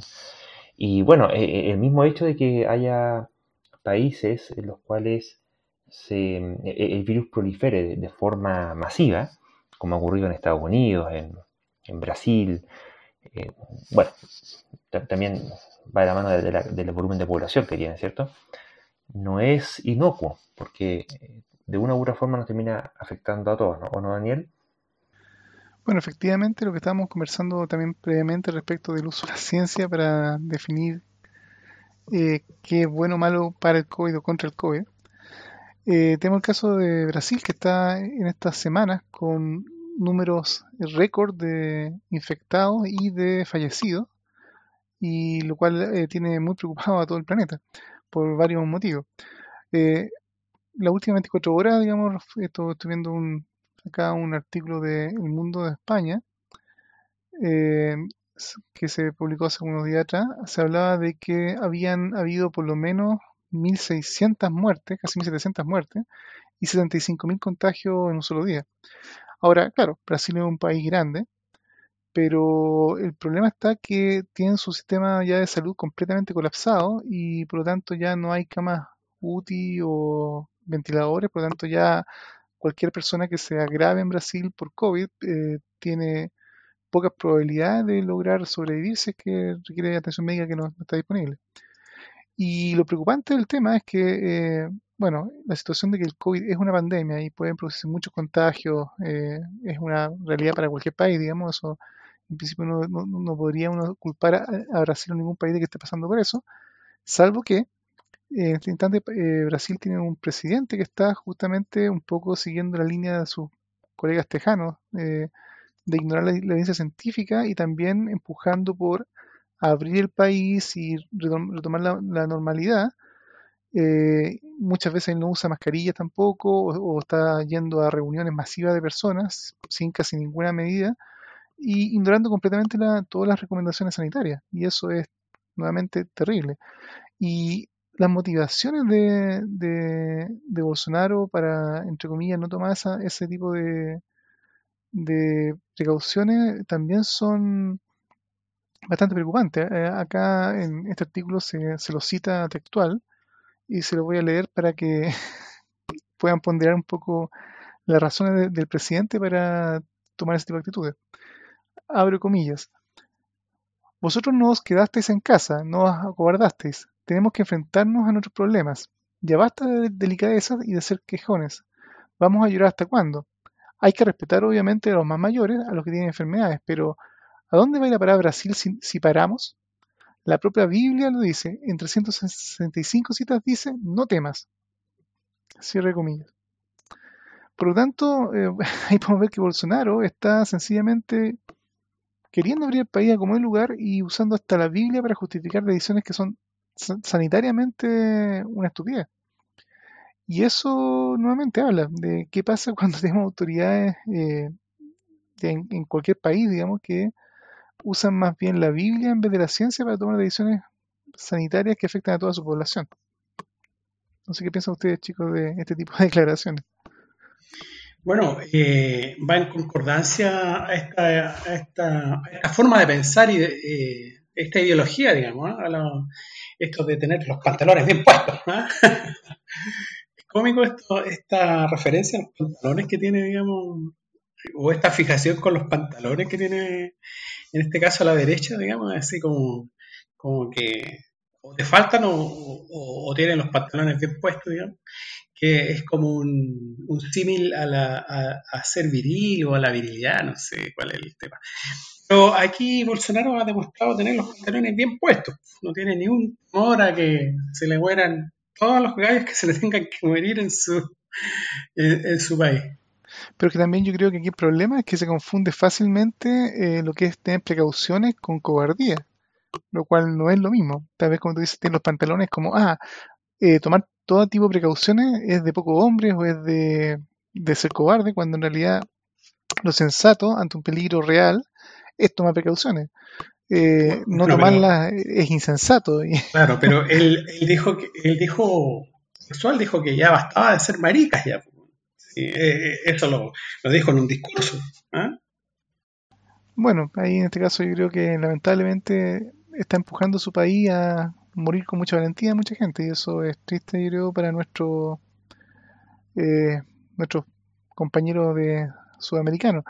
Y bueno, eh, eh, el mismo hecho de que haya países en los cuales se, el virus prolifere de, forma masiva, como ha ocurrido en Estados Unidos, en, Brasil, bueno, también va de la mano del volumen de población que tiene, ¿cierto? No es inocuo, porque eh, de una u otra forma nos termina afectando a todos, ¿no? ¿O no, Daniel? Bueno, efectivamente, lo que estábamos conversando también previamente respecto del uso de la ciencia para definir eh, qué es bueno o malo para el COVID o contra el COVID. Eh, tenemos el caso de Brasil, que está en estas semanas con números récord de infectados y de fallecidos y lo cual eh, tiene muy preocupado a todo el planeta por varios motivos. Eh, las últimas 24 horas, digamos, esto, estoy viendo un, acá un artículo de El Mundo de España, eh, que se publicó hace unos días atrás, se hablaba de que habían habido por lo menos 1.600 muertes, casi 1.700 muertes, y 75.000 contagios en un solo día. Ahora, claro, Brasil es un país grande, pero el problema está que tienen su sistema ya de salud completamente colapsado y por lo tanto ya no hay camas UTI o ventiladores, por lo tanto ya cualquier persona que se agrave en Brasil por COVID eh, tiene pocas probabilidades de lograr sobrevivir si es que requiere atención médica que no, está disponible. Y lo preocupante del tema es que, eh, bueno, la situación de que el COVID es una pandemia y pueden producirse muchos contagios, eh, es una realidad para cualquier país, digamos, en principio no, no, podría uno culpar a, Brasil o ningún país de que esté pasando por eso, salvo que en este instante eh, Brasil tiene un presidente que está justamente un poco siguiendo la línea de sus colegas tejanos eh, de ignorar la, evidencia científica y también empujando por abrir el país y retomar la, normalidad. Eh, muchas veces no usa mascarillas tampoco o, está yendo a reuniones masivas de personas sin casi ninguna medida y ignorando completamente todas las recomendaciones sanitarias. Y eso es nuevamente terrible. Y las motivaciones de, de, Bolsonaro para, entre comillas, no tomar ese tipo de precauciones también son bastante preocupantes. Eh, acá en este artículo se, se lo cita textual y se lo voy a leer para que puedan ponderar un poco las razones del presidente para tomar ese tipo de actitudes. Abro comillas. Vosotros no os quedasteis en casa, no os acobardasteis. Tenemos que enfrentarnos a nuestros problemas. Ya basta de delicadezas y de ser quejones. ¿Vamos a llorar hasta cuándo? Hay que respetar obviamente a los más mayores, a los que tienen enfermedades, pero ¿a dónde va a ir a parar Brasil si, paramos? La propia Biblia lo dice, en 365 citas dice, no temas. Cierre comillas. Por lo tanto, eh, ahí podemos ver que Bolsonaro está sencillamente queriendo abrir el país a como el lugar y usando hasta la Biblia para justificar decisiones que son sanitariamente una estupidez. Y eso nuevamente habla de qué pasa cuando tenemos autoridades eh, en, cualquier país, digamos, que usan más bien la Biblia en vez de la ciencia para tomar decisiones sanitarias que afectan a toda su población. No sé qué piensan ustedes, chicos, de este tipo de declaraciones. Bueno, eh, va en concordancia a esta, esta, forma de pensar y de, eh, esta ideología, digamos, a esto de tener los pantalones bien puestos. es cómico esto, esta referencia a los pantalones que tiene, digamos, o esta fijación con los pantalones que tiene, en este caso, a la derecha, digamos, así como, como que o te faltan o, tienen los pantalones bien puestos, digamos que es como un, símil a, la, a, ser viril o a la virilidad, no sé cuál es el tema. Pero aquí Bolsonaro ha demostrado tener los pantalones bien puestos, no tiene ni un temor a que se le mueran todos los gallos que se le tengan que morir en su, en, su país. Pero que también yo creo que aquí el problema es que se confunde fácilmente eh, lo que es tener precauciones con cobardía, lo cual no es lo mismo. Tal vez como tú dices, tener los pantalones como, ah, eh, tomar todo tipo de precauciones es de pocos hombres o es de, ser cobarde, cuando en realidad lo sensato ante un peligro real es tomar precauciones. Eh, no, tomarlas es insensato. Claro, pero él, dijo que él dijo sexual dijo que ya bastaba de ser maricas ya. Eh, eso lo, dijo en un discurso. ¿ah? Bueno, ahí en este caso yo creo que lamentablemente está empujando su país a, morir con mucha valentía mucha gente y eso es triste yo creo para nuestro eh, nuestros compañeros de sudamericanos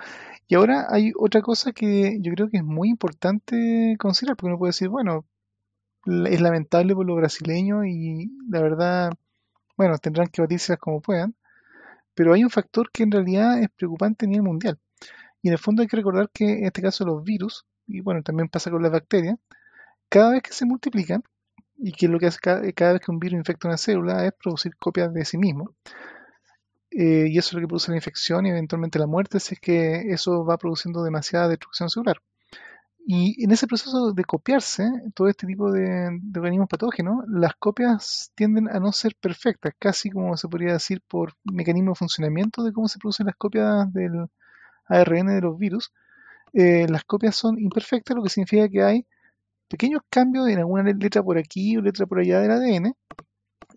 y ahora hay otra cosa que yo creo que es muy importante considerar porque uno puede decir bueno es lamentable por los brasileños y la verdad bueno tendrán que batirse como puedan pero hay un factor que en realidad es preocupante a nivel mundial y en el fondo hay que recordar que en este caso los virus y bueno también pasa con las bacterias cada vez que se multiplican y que lo que hace cada, vez que un virus infecta una célula es producir copias de sí mismo. Eh, y eso es lo que produce la infección y eventualmente la muerte si es que eso va produciendo demasiada destrucción celular. Y en ese proceso de copiarse todo este tipo de, organismos patógenos, las copias tienden a no ser perfectas, casi como se podría decir por mecanismo de funcionamiento de cómo se producen las copias del ARN de los virus. eh, las copias son imperfectas, lo que significa que hay pequeños cambios en alguna letra por aquí o letra por allá del ADN,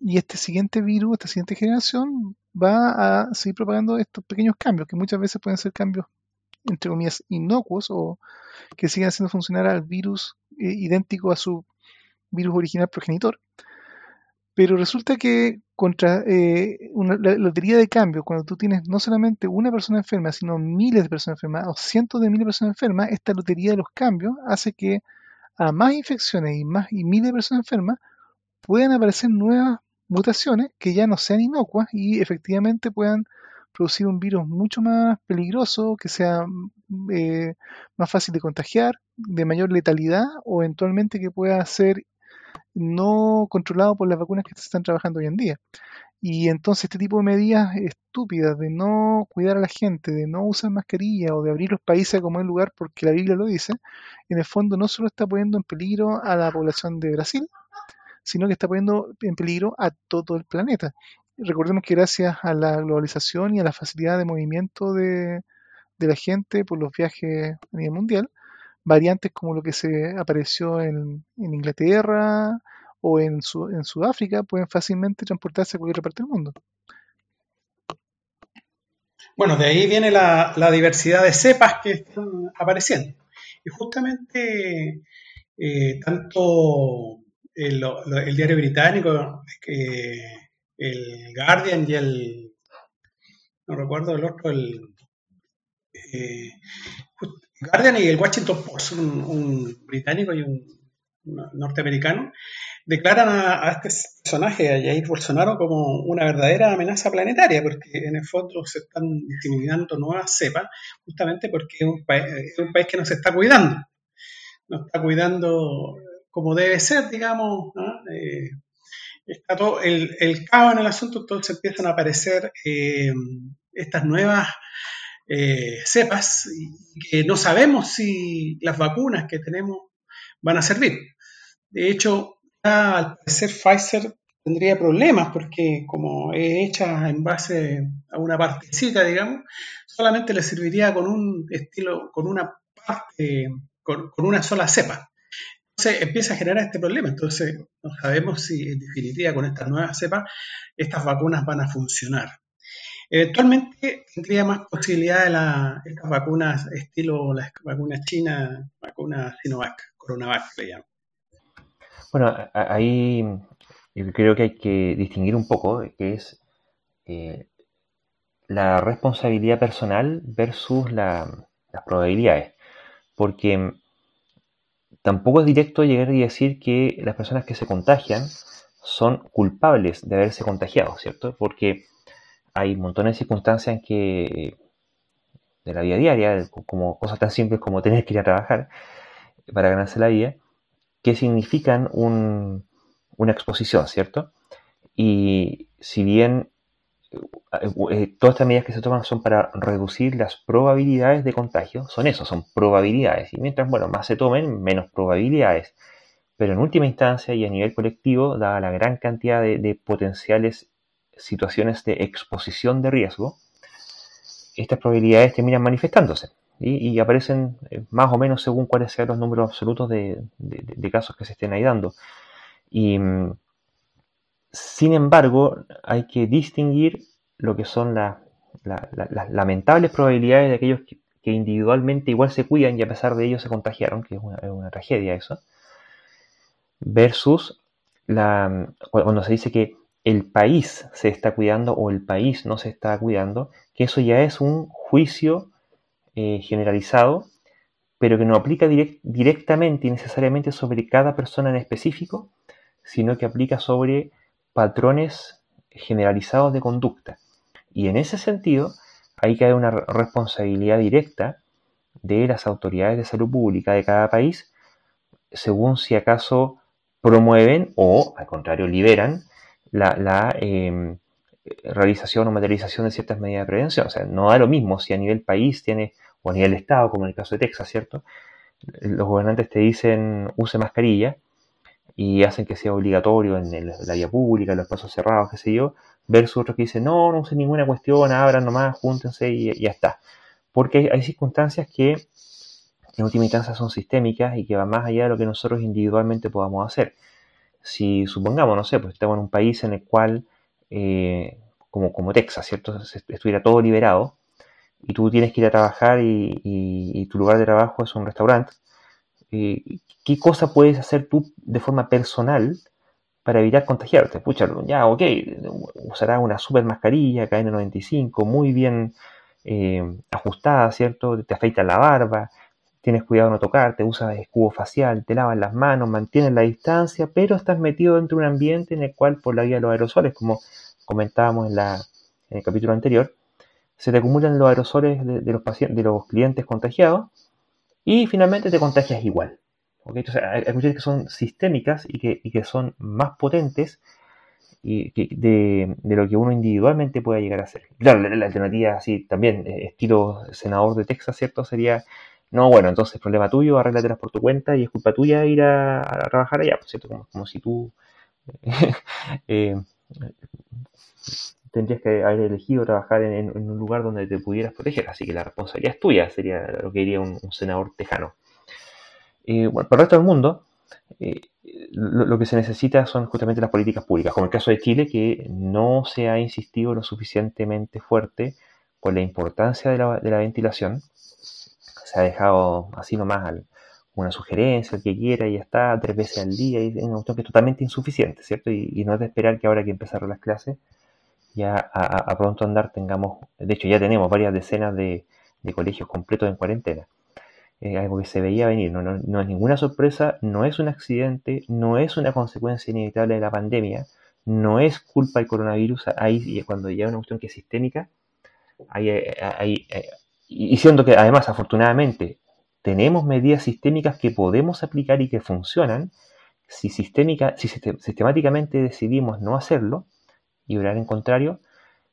y este siguiente virus, esta siguiente generación, va a seguir propagando estos pequeños cambios, que muchas veces pueden ser cambios, entre comillas, inocuos o que siguen haciendo funcionar al virus eh, idéntico a su virus original progenitor. Pero resulta que contra eh, una, la lotería de cambio, cuando tú tienes no solamente una persona enferma, sino miles de personas enfermas o cientos de miles de personas enfermas, esta lotería de los cambios hace que a más infecciones y más y miles de personas enfermas puedan aparecer nuevas mutaciones que ya no sean inocuas y efectivamente puedan producir un virus mucho más peligroso, que sea eh, más fácil de contagiar, de mayor letalidad o eventualmente que pueda ser no controlado por las vacunas que se están trabajando hoy en día. Y entonces este tipo de medidas estúpidas de no cuidar a la gente, de no usar mascarilla o de abrir los países como el lugar porque la Biblia lo dice, en el fondo no solo está poniendo en peligro a la población de Brasil, sino que está poniendo en peligro a todo el planeta. Recordemos que gracias a la globalización y a la facilidad de movimiento de, la gente por los viajes a nivel mundial, variantes como lo que se apareció en, Inglaterra o en, en Sudáfrica pueden fácilmente transportarse a cualquier parte del mundo. Bueno, de ahí viene la, diversidad de cepas que están apareciendo. Y justamente eh, tanto el, diario británico, el Guardian y el, no recuerdo el otro, el eh, Guardian y el Washington Post, un, británico y un, norteamericano, declaran a, este personaje, a Jair Bolsonaro, como una verdadera amenaza planetaria, porque en el fondo se están discriminando nuevas cepas, justamente porque es un, es un país que no se está cuidando. No está cuidando como debe ser, digamos, eh, está todo el, el, en el asunto, entonces empiezan a aparecer eh, estas nuevas eh, cepas que no sabemos si las vacunas que tenemos van a servir. De hecho, al parecer Pfizer tendría problemas porque como es hecha en base a una partecita, digamos, solamente le serviría con un estilo, con una parte, con una sola cepa. Entonces empieza a generar este problema. Entonces no sabemos si en definitiva con estas nuevas cepas estas vacunas van a funcionar. Eventualmente tendría más posibilidad de la, estas vacunas estilo las vacunas chinas, vacunas Sinovac, Coronavac le llaman. Bueno, ahí creo que hay que distinguir un poco que es eh, la responsabilidad personal versus las probabilidades. Porque Tampoco es directo llegar y decir que las personas que se contagian son culpables de haberse contagiado, ¿cierto? Porque hay montones de circunstancias en que de la vida diaria, como cosas tan simples como tener que ir a trabajar para ganarse la vida, que significan una exposición, ¿cierto? Y si bien todas estas medidas que se toman son para reducir las probabilidades de contagio, son eso, son probabilidades. Y mientras, bueno, más se tomen, menos probabilidades. Pero en última instancia y a nivel colectivo, dada la gran cantidad de, potenciales situaciones de exposición de riesgo, estas probabilidades terminan manifestándose y, aparecen eh, más o menos según cuáles sean los números absolutos de, de casos que se estén ahí dando. Y mm, sin embargo, hay que distinguir lo que son las lamentables probabilidades de aquellos que, individualmente igual se cuidan y a pesar de ello se contagiaron, que es una, tragedia eso, versus la, cuando se dice que el país se está cuidando o el país no se está cuidando, que eso ya es un juicio eh, generalizado, pero que no aplica directamente y necesariamente sobre cada persona en específico, sino que aplica sobre patrones generalizados de conducta. Y en ese sentido, hay que haber una responsabilidad directa de las autoridades de salud pública de cada país, según si acaso promueven o, al contrario, liberan la, em, realización o materialización de ciertas medidas de prevención. O sea, no da lo mismo si a nivel país tiene, o a nivel Estado, como en el caso de Texas, ¿cierto? Los gobernantes te dicen use mascarilla, y hacen que sea obligatorio en, la vía pública, en los pasos cerrados, qué sé yo, versus otros que dicen, no, no sé ninguna cuestión, abran nomás, júntense y, ya está. Porque hay, circunstancias que en última instancia son sistémicas y que van más allá de lo que nosotros individualmente podamos hacer. Si supongamos, no sé, pues estamos en un país en el cual, eh, como, como Texas, ¿cierto? Estuviera todo liberado y tú tienes que ir a trabajar y, tu lugar de trabajo es un restaurante, eh, ¿qué cosa puedes hacer tú de forma personal para evitar contagiarte? Pucha, ya, ok, usarás una super mascarilla, KN95, muy bien eh, ajustada, ¿cierto? Te afeitas la barba, tienes cuidado de no tocarte, usas escudo facial, te lavas las manos, mantienes la distancia, pero estás metido dentro de un ambiente en el cual, por la vía de los aerosoles, como comentábamos en, la, en el capítulo anterior, se te acumulan los aerosoles de, los pacientes, de los clientes contagiados y finalmente te contagias igual. Entonces, hay, cuestiones que son sistémicas y que, y que son más potentes y de, de, lo que uno individualmente pueda llegar a hacer. Claro, la, alternativa así también, eh, estilo senador de Texas, ¿cierto? Sería, no, bueno, entonces problema tuyo, arréglatelas por tu cuenta y es culpa tuya ir a, trabajar allá, ¿cierto? Como, como si tú eh, tendrías que haber elegido trabajar en, un lugar donde te pudieras proteger, así que la responsabilidad es tuya, sería lo que diría un, senador tejano. Eh, para el resto del mundo, eh, lo, que se necesita son justamente las políticas públicas, como el caso de Chile, que no se ha insistido lo suficientemente fuerte con la importancia de la, ventilación. Se ha dejado así nomás una sugerencia, el que quiera, y ya está, tres veces al día, y es una cuestión que es totalmente insuficiente, ¿cierto? Y, y no es de esperar que ahora que empezaron las clases, ya a, pronto andar tengamos, de hecho ya tenemos varias decenas de, colegios completos en cuarentena. Algo que se veía venir, no, no, es ninguna sorpresa, no es un accidente, no es una consecuencia inevitable de la pandemia, no es culpa del coronavirus, ahí cuando ya una cuestión que es sistémica, ahí, ahí, eh, y siendo que además afortunadamente tenemos medidas sistémicas que podemos aplicar y que funcionan, si, sistémica, si sistemáticamente decidimos no hacerlo, y orar en contrario,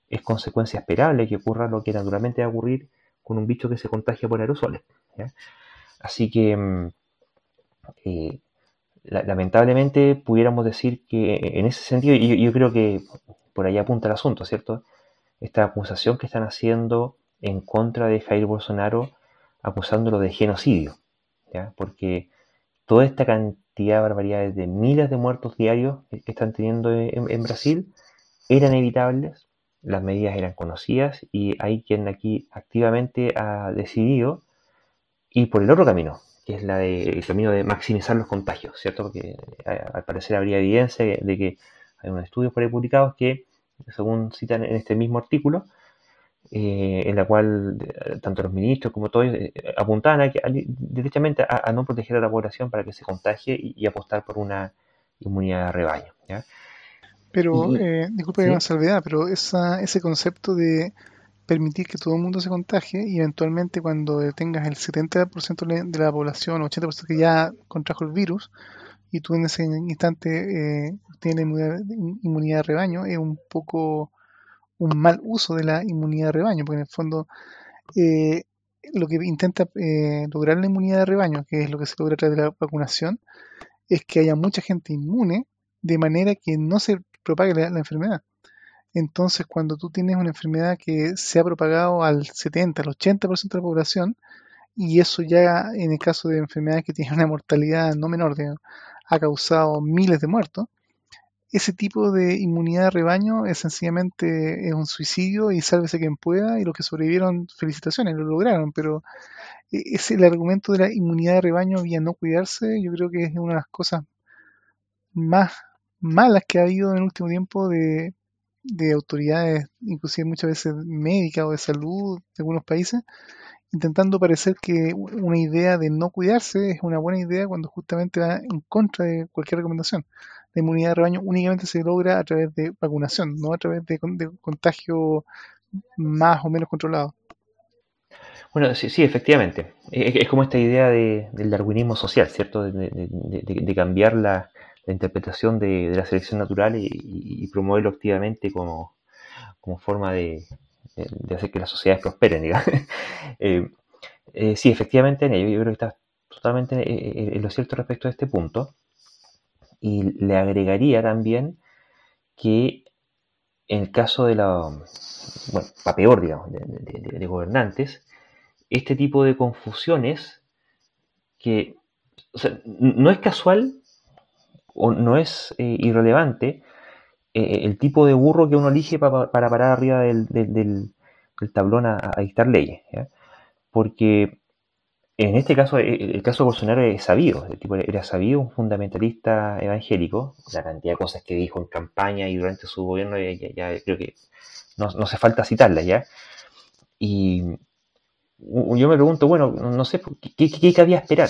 es consecuencia esperable que ocurra lo que naturalmente va a ocurrir con un bicho que se contagia por aerosoles. Así que, mm, eh, lamentablemente, pudiéramos decir que en ese sentido, y yo, creo que por ahí apunta el asunto, ¿cierto? Esta acusación que están haciendo en contra de Jair Bolsonaro, acusándolo de genocidio. Porque toda esta cantidad de barbaridades de miles de muertos diarios que están teniendo en Brasil, eran evitables, las medidas eran conocidas y hay quien aquí activamente ha decidido ir por el otro camino, que es la de, el camino de maximizar los contagios, ¿cierto? Porque eh, al parecer habría evidencia de que hay unos estudios por ahí publicados que, según citan en este mismo artículo, eh, en la cual eh, tanto los ministros como todos apuntaban a que, directamente a, no proteger a la población para que se contagie y, apostar por una inmunidad de rebaño. ¿ya? Pero, eh, disculpe una salvedad, pero esa, ese concepto de permitir que todo el mundo se contagie y eventualmente cuando tengas el 70% de la población o 80% que ya contrajo el virus y tú en ese instante eh, tienes inmunidad, de rebaño, es un poco un mal uso de la inmunidad de rebaño, porque en el fondo eh, lo que intenta eh, lograr la inmunidad de rebaño, que es lo que se logra a través de la vacunación, es que haya mucha gente inmune de manera que no se propague la, enfermedad. Entonces, cuando tú tienes una enfermedad que se ha propagado al 70, al 80% de la población, y eso ya en el caso de enfermedades que tienen una mortalidad no menor, ha causado miles de muertos, ese tipo de inmunidad de rebaño es sencillamente es un suicidio y sálvese quien pueda, y los que sobrevivieron, felicitaciones, lo lograron, pero e, es el argumento de la inmunidad de rebaño vía no cuidarse, yo creo que es una de las cosas más malas que ha habido en el último tiempo de, autoridades, inclusive muchas veces médicas o de salud de algunos países, intentando parecer que una idea de no cuidarse es una buena idea cuando justamente va en contra de cualquier recomendación. La inmunidad de rebaño únicamente se logra a través de vacunación, no a través de, contagio más o menos controlado. Bueno, sí, sí efectivamente. Es, como esta idea del darwinismo social, ¿cierto? de cambiar la, la interpretación de, la selección natural y, promoverlo activamente como, forma de, hacer que las sociedades prosperen. Eh, eh, sí, efectivamente, yo, yo, creo que está totalmente en, lo cierto respecto a este punto. Y le agregaría también que en el caso de la, bueno, para peor, digamos, de, gobernantes, este tipo de confusiones que no es casual o no es eh, irrelevante eh, el tipo de burro que uno elige para parar arriba del, tablón a, dictar leyes. Porque en este caso, el, caso de Bolsonaro es sabido, el tipo era sabido, un fundamentalista evangélico, la cantidad de cosas que dijo en campaña y durante su gobierno, ya, creo que no, no hace falta citarlas ya. Y yo me pregunto, bueno, no sé, ¿qué, qué cabía esperar?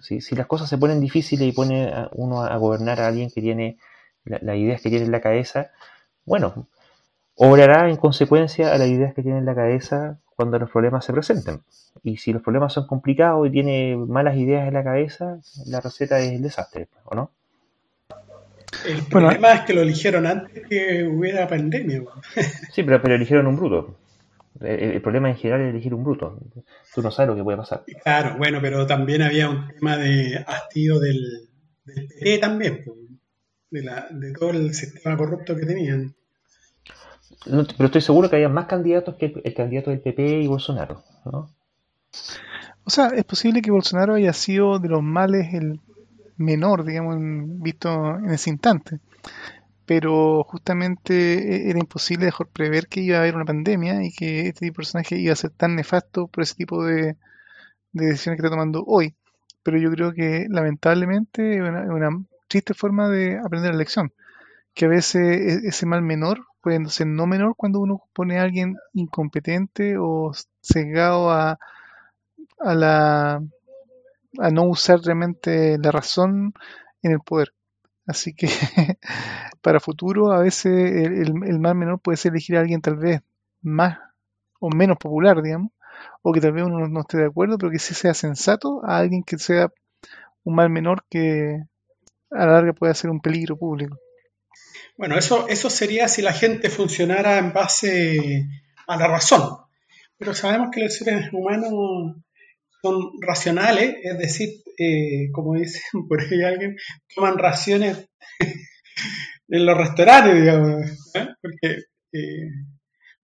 Si, si, las cosas se ponen difíciles y pone uno a gobernar a alguien que tiene las ideas que tiene en la cabeza, bueno, obrará en consecuencia a las ideas que tiene en la cabeza cuando los problemas se presenten. Y si los problemas son complicados y tiene malas ideas en la cabeza, la receta es el desastre, ¿o no? El problema es que lo eligieron antes que hubiera pandemia. sí, pero, pero eligieron un bruto. El, problema en general es elegir un bruto. Tú no sabes lo que puede pasar. Claro, bueno, pero también había un tema de hastío del, del PP también, de, la, de todo el sistema corrupto que tenían. pero estoy seguro que había más candidatos que el, candidato del PP y Bolsonaro, ¿no? O sea, es posible que Bolsonaro haya sido de los males el menor, digamos, visto en ese instante pero justamente e-, era imposible dejar prever que iba a haber una pandemia y que este tipo de personaje iba a ser tan nefasto por ese tipo de, decisiones que está tomando hoy. Pero yo creo que lamentablemente es una, triste forma de aprender la lección, que a veces e-, ese mal menor puede ser no menor cuando uno pone a alguien incompetente o cegado a, a, la, a no usar realmente la razón en el poder. Así que para futuro a veces el, mal menor puede ser elegir a alguien tal vez más o menos popular, digamos, o que tal vez uno no esté de acuerdo, pero que sí sea sensato a alguien que sea un mal menor que a la larga puede ser un peligro público. Bueno, eso, eso sería si la gente funcionara en base a la razón. Pero sabemos que los seres humanos son racionales, es decir, eh, como dicen por ahí alguien, toman raciones en los restaurantes, digamos, ¿eh? porque eh,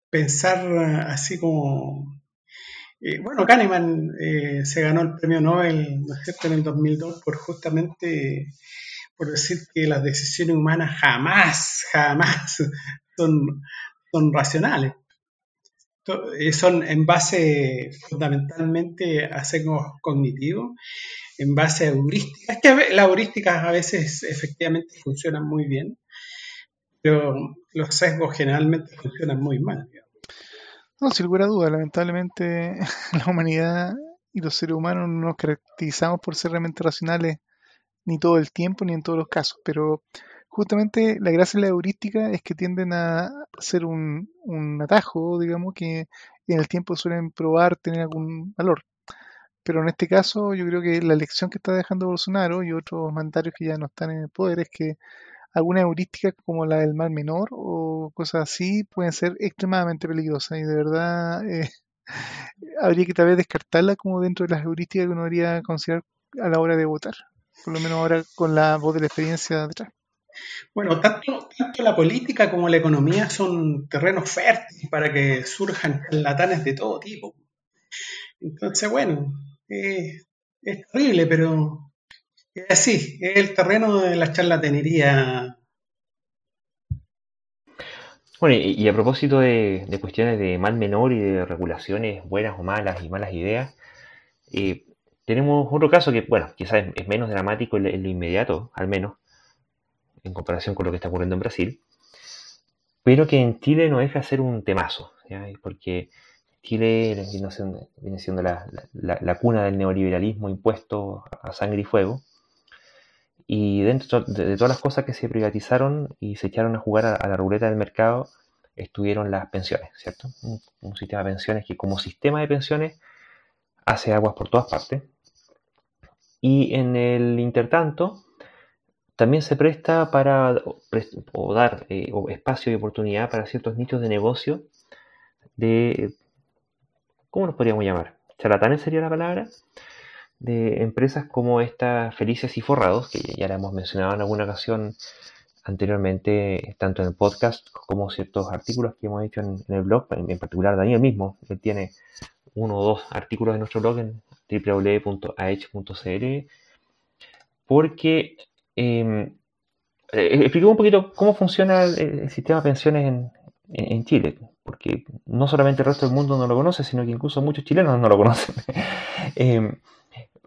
pensar así como... bueno, Kahneman se ganó el premio Nobel, ¿no es cierto?, en el 2002 por justamente por decir que las decisiones humanas jamás, jamás son, son racionales. Son en base fundamentalmente a sesgos cognitivos, en base a heurísticas, que las heurísticas a veces efectivamente funcionan muy bien, pero los sesgos generalmente funcionan muy mal. No, sin lugar a duda, lamentablemente la humanidad y los seres humanos no nos caracterizamos por ser realmente racionales ni todo el tiempo ni en todos los casos, pero justamente la gracia de la heurística es que tienden a ser un, atajo, digamos, que en el tiempo suelen probar tener algún valor. Pero en este caso yo creo que la lección que está dejando Bolsonaro y otros mandatarios que ya no están en el poder es que algunas heurísticas como la del mal menor o cosas así pueden ser extremadamente peligrosas y de verdad eh, habría que tal vez descartarla como dentro de las heurísticas que uno debería considerar a la hora de votar, por lo menos ahora con la voz de la experiencia detrás. Bueno, tanto, la política como la economía son terrenos fértiles para que surjan latanes de todo tipo. Entonces, bueno, es terrible, pero es así, es el terreno de la charlatanería. Bueno, y, a propósito de, cuestiones de mal menor y de regulaciones buenas o malas y malas ideas, eh, tenemos otro caso que, bueno, quizás es, menos dramático en lo inmediato, al menos, en comparación con lo que está ocurriendo en Brasil, pero que en Chile no deja de ser un temazo, porque Chile viene siendo la, cuna del neoliberalismo impuesto a sangre y fuego, y dentro de, todas las cosas que se privatizaron y se echaron a jugar a, la ruleta del mercado, estuvieron las pensiones, ¿cierto? Un, sistema de pensiones que como sistema de pensiones hace aguas por todas partes. Y en el intertanto, también se presta para dar eh, espacio y oportunidad para ciertos nichos de negocio de, ¿cómo nos podríamos llamar? Charlatanes sería la palabra, de empresas como estas Felices y Forrados, que ya la hemos mencionado en alguna ocasión anteriormente, tanto en el podcast como ciertos artículos que hemos hecho en, el blog, en, particular Daniel mismo, él tiene uno o dos artículos en nuestro blog www.aech.cl porque eh, expliquemos un poquito cómo funciona el, sistema de pensiones en, en, Chile, porque no solamente el resto del mundo no lo conoce, sino que incluso muchos chilenos no lo conocen. eh,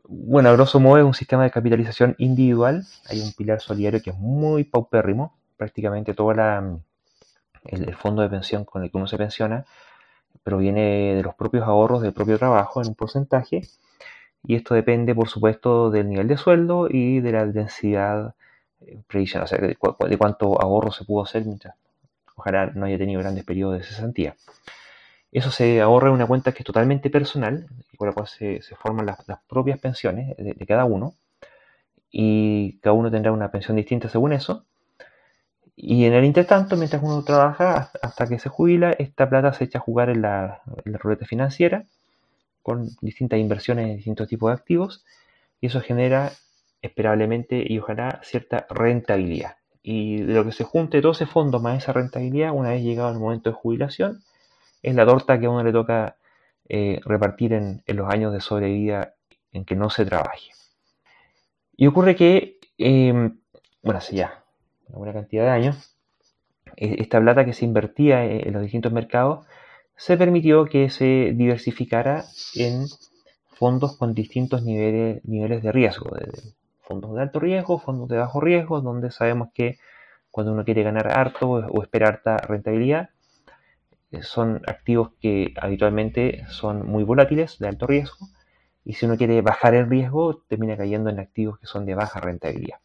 bueno, a grosso modo es un sistema de capitalización individual, hay un pilar solidario que es muy paupérrimo, prácticamente todo la, el, fondo de pensión con el que uno se pensiona proviene de los propios ahorros del propio trabajo en un porcentaje, y esto depende, por supuesto, del nivel de sueldo y de la densidad eh, previsional, o sea, de, de cuánto ahorro se pudo hacer mientras ojalá no haya tenido grandes periodos de cesantía. Eso se ahorra en una cuenta que es totalmente personal, con la cual se, forman las, propias pensiones de, cada uno, y cada uno tendrá una pensión distinta según eso. Y en el intertanto, mientras uno trabaja hasta que se jubila, esta plata se echa a jugar en la, ruleta financiera con distintas inversiones en distintos tipos de activos, y eso genera esperablemente y ojalá cierta rentabilidad. Y de lo que se junte todo ese fondo más esa rentabilidad, una vez llegado el momento de jubilación, es la torta que a uno le toca eh, repartir en, los años de sobrevida en que no se trabaje. Y ocurre que, em, bueno, hace ya una buena cantidad de años, e, esta plata que se invertía en los distintos mercados se permitió que se diversificara en fondos con distintos niveles, niveles de riesgo, fondos de alto riesgo, fondos de bajo riesgo, donde sabemos que cuando uno quiere ganar harto o esperar harta rentabilidad, eh, son activos que habitualmente son muy volátiles, de alto riesgo, y si uno quiere bajar el riesgo, termina cayendo en activos que son de baja rentabilidad.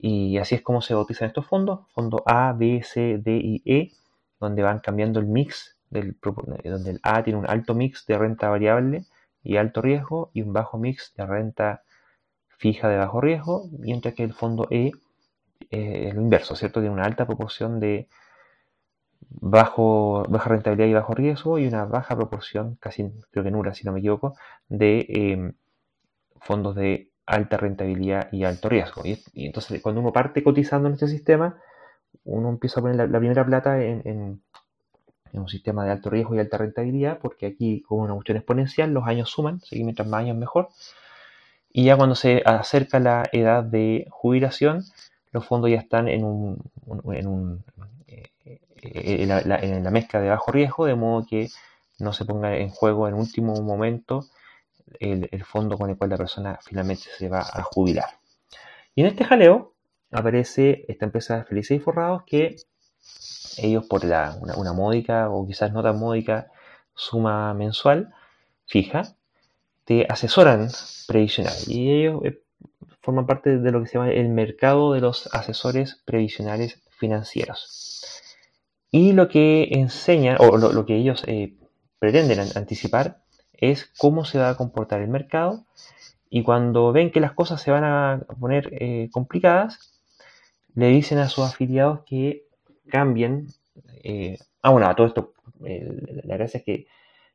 Y así es como se bautizan estos fondos, fondo A, B, C, D y E, donde van cambiando el mix, del, eh, donde el A tiene un alto mix de renta variable y alto riesgo, y un bajo mix de renta fija de bajo riesgo, mientras que el fondo E es lo inverso, ¿cierto? Tiene una alta proporción de bajo, baja rentabilidad y bajo riesgo y una baja proporción, casi creo que nula si no me equivoco, de em, fondos de alta rentabilidad y alto riesgo. Y, entonces cuando uno parte cotizando en este sistema, uno empieza a poner la, primera plata en, un sistema de alto riesgo y alta rentabilidad, porque aquí como una cuestión exponencial, los años suman, así mientras más años mejor. Y ya cuando se acerca la edad de jubilación, los fondos ya están en un, en un eh, en la, mezcla de bajo riesgo, de modo que no se ponga en juego en último momento el, fondo con el cual la persona finalmente se va a jubilar. Y en este jaleo aparece esta empresa Felices y Forrados que ellos por la, una, módica o quizás no tan módica suma mensual fija, te asesoran previsional. Y ellos eh, forman parte de lo que se llama el mercado de los asesores previsionales financieros. Y lo que enseñan, o lo, que ellos eh, pretenden anticipar, es cómo se va a comportar el mercado. Y cuando ven que las cosas se van a poner eh, complicadas, le dicen a sus afiliados que cambien. Eh, ah, bueno, a todo esto, la gracia es que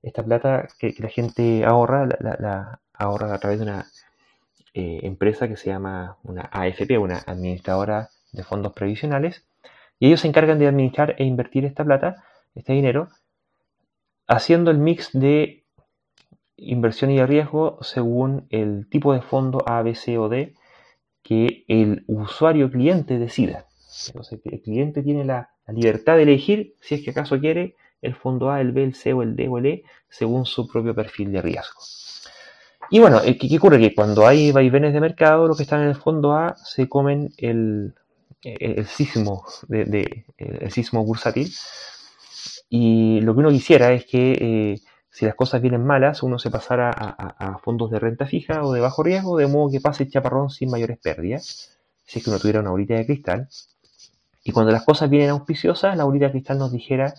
esta plata que, la gente ahorra, la, ahorra a través de una empresa que se llama una AFP, una administradora de fondos previsionales, y ellos se encargan de administrar e invertir esta plata, este dinero, haciendo el mix de inversión y de riesgo según el tipo de fondo A, B, C o D que el usuario cliente decida. Entonces, el cliente tiene la, libertad de elegir, si es que acaso quiere, el fondo A, el B, el C o el D o el E, según su propio perfil de riesgo. Y bueno, ¿qué, qué ocurre? Que cuando hay vaivenes de mercado, los que están en el fondo A se comen el, eh, el sismo, de, el sismo bursátil. Y lo que uno quisiera es que eh, si las cosas vienen malas, uno se pasara a, fondos de renta fija o de bajo riesgo, de modo que pase el chaparrón sin mayores pérdidas, si es que uno tuviera una bolita de cristal. Y cuando las cosas vienen auspiciosas, la bolita de cristal nos dijera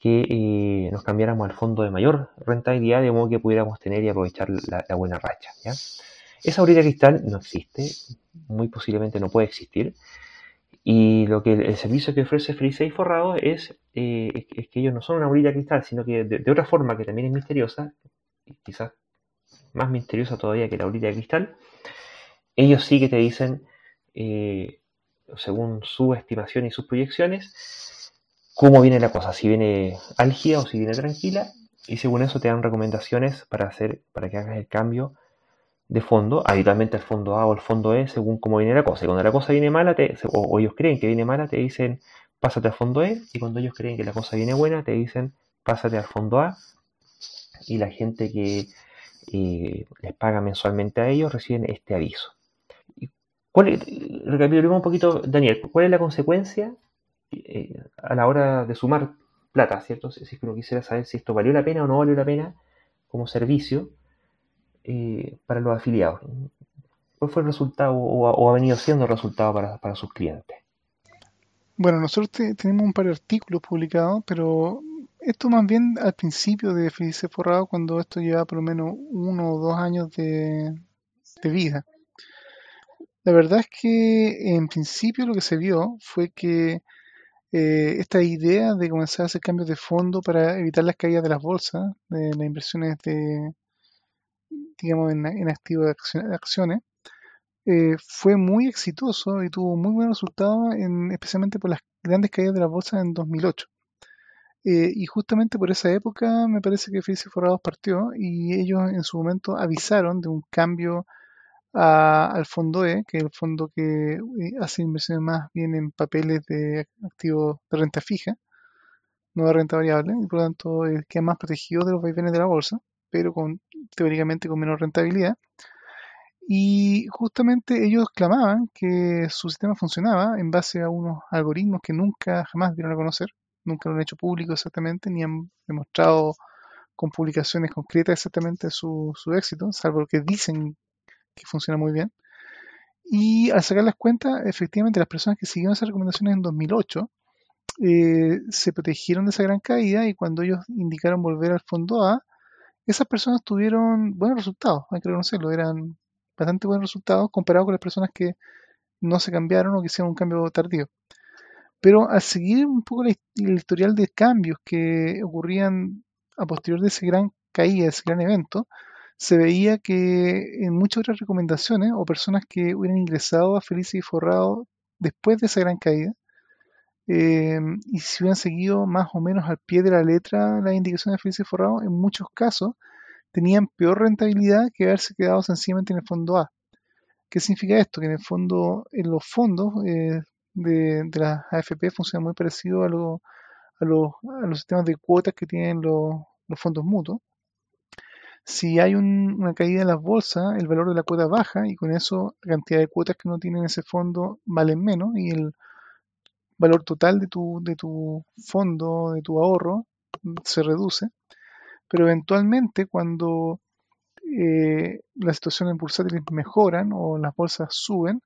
que eh, nos cambiáramos al fondo de mayor rentabilidad, de modo que pudiéramos tener y aprovechar la, buena racha. Esa bolita de cristal no existe, muy posiblemente no puede existir, y lo que el servicio que ofrece FreeSafe Forrado es, eh, es, que ellos no son una bolita cristal, sino que de, otra forma que también es misteriosa, quizás más misteriosa todavía que la de cristal, ellos sí que te dicen, eh, según su estimación y sus proyecciones, cómo viene la cosa, si viene álgida o si viene tranquila, y según eso te dan recomendaciones para hacer, para que hagas el cambio de fondo, habitualmente el fondo A o el fondo E, según cómo viene la cosa. Y cuando la cosa viene mala, o, ellos creen que viene mala, te dicen pásate al fondo E, y cuando ellos creen que la cosa viene buena, te dicen pásate al fondo A, y la gente que eh, les paga mensualmente a ellos reciben este aviso. ¿Cuál, un poquito, Daniel, ¿cuál es la consecuencia eh, a la hora de sumar plata, ¿cierto? Si, que uno quisiera saber si esto valió la pena o no valió la pena como servicio eh, para los afiliados. ¿Cuál fue el resultado o, ha venido siendo el resultado para, sus clientes? Bueno, nosotros tenemos un par de artículos publicados, pero esto más bien al principio de Felice Forrado, cuando esto lleva por lo menos uno o dos años de, vida. La verdad es que en principio lo que se vio fue que eh, esta idea de comenzar a hacer cambios de fondo para evitar las caídas de las bolsas, de las inversiones de, digamos, en, activos de acciones, eh, fue muy exitoso y tuvo muy buenos resultados, en, especialmente por las grandes caídas de las bolsas en 2008. Eh, y justamente por esa época me parece que Felices Forrados partió y ellos en su momento avisaron de un cambio al fondo E, que es el fondo que eh, hace inversiones más bien en papeles de activos de renta fija, no de renta variable, y por lo tanto eh, queda más protegido de los vaivenes de la bolsa, pero con teóricamente con menor rentabilidad. Y justamente ellos clamaban que su sistema funcionaba en base a unos algoritmos que nunca jamás dieron a conocer, nunca lo han hecho público exactamente, ni han demostrado con publicaciones concretas exactamente su, su éxito, salvo que dicen que funciona muy bien. Y al sacar las cuentas, efectivamente las personas que siguieron esas recomendaciones en 2008 eh, se protegieron de esa gran caída y cuando ellos indicaron volver al fondo A, esas personas tuvieron buenos resultados, hay que reconocerlo, eran bastante buenos resultados comparados con las personas que no se cambiaron o que hicieron un cambio tardío. Pero al seguir un poco el historial de cambios que ocurrían a posterior de ese gran caída, ese gran evento, se veía que en muchas otras recomendaciones o personas que hubieran ingresado a Felices y Forrado después de esa gran caída, em, y si hubieran seguido más o menos al pie de la letra las indicaciones de Felices y Forrado, en muchos casos tenían peor rentabilidad que haberse quedado sencillamente en el fondo A. ¿Qué significa esto? Que en el fondo, en los fondos eh, de, de las AFP funciona muy parecido a, a, los sistemas de cuotas que tienen los fondos mutuos si hay una caída en las bolsas, el valor de la cuota baja y con eso la cantidad de cuotas que uno tiene en ese fondo valen menos y el valor total de tu, de tu fondo, de tu ahorro, se reduce. Pero eventualmente cuando eh, la situación en bursátiles mejoran o las bolsas suben,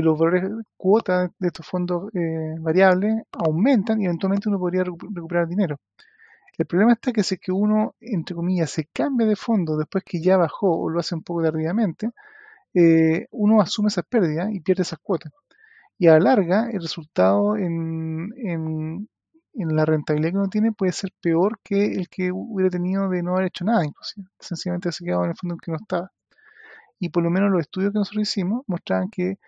los valores de cuota de estos fondos eh, variables aumentan y eventualmente uno podría recuperar dinero. El problema está que si es que uno, entre comillas, se cambia de fondo después que ya bajó o lo hace un poco tardíamente, eh, uno asume esas pérdidas y pierde esas cuotas. Y a la larga, el resultado en, en, la rentabilidad que uno tiene puede ser peor que el que hubiera tenido de no haber hecho nada, inclusive. Sencillamente se quedado en el fondo en que no estaba. Y por lo menos los estudios que nosotros hicimos mostraban que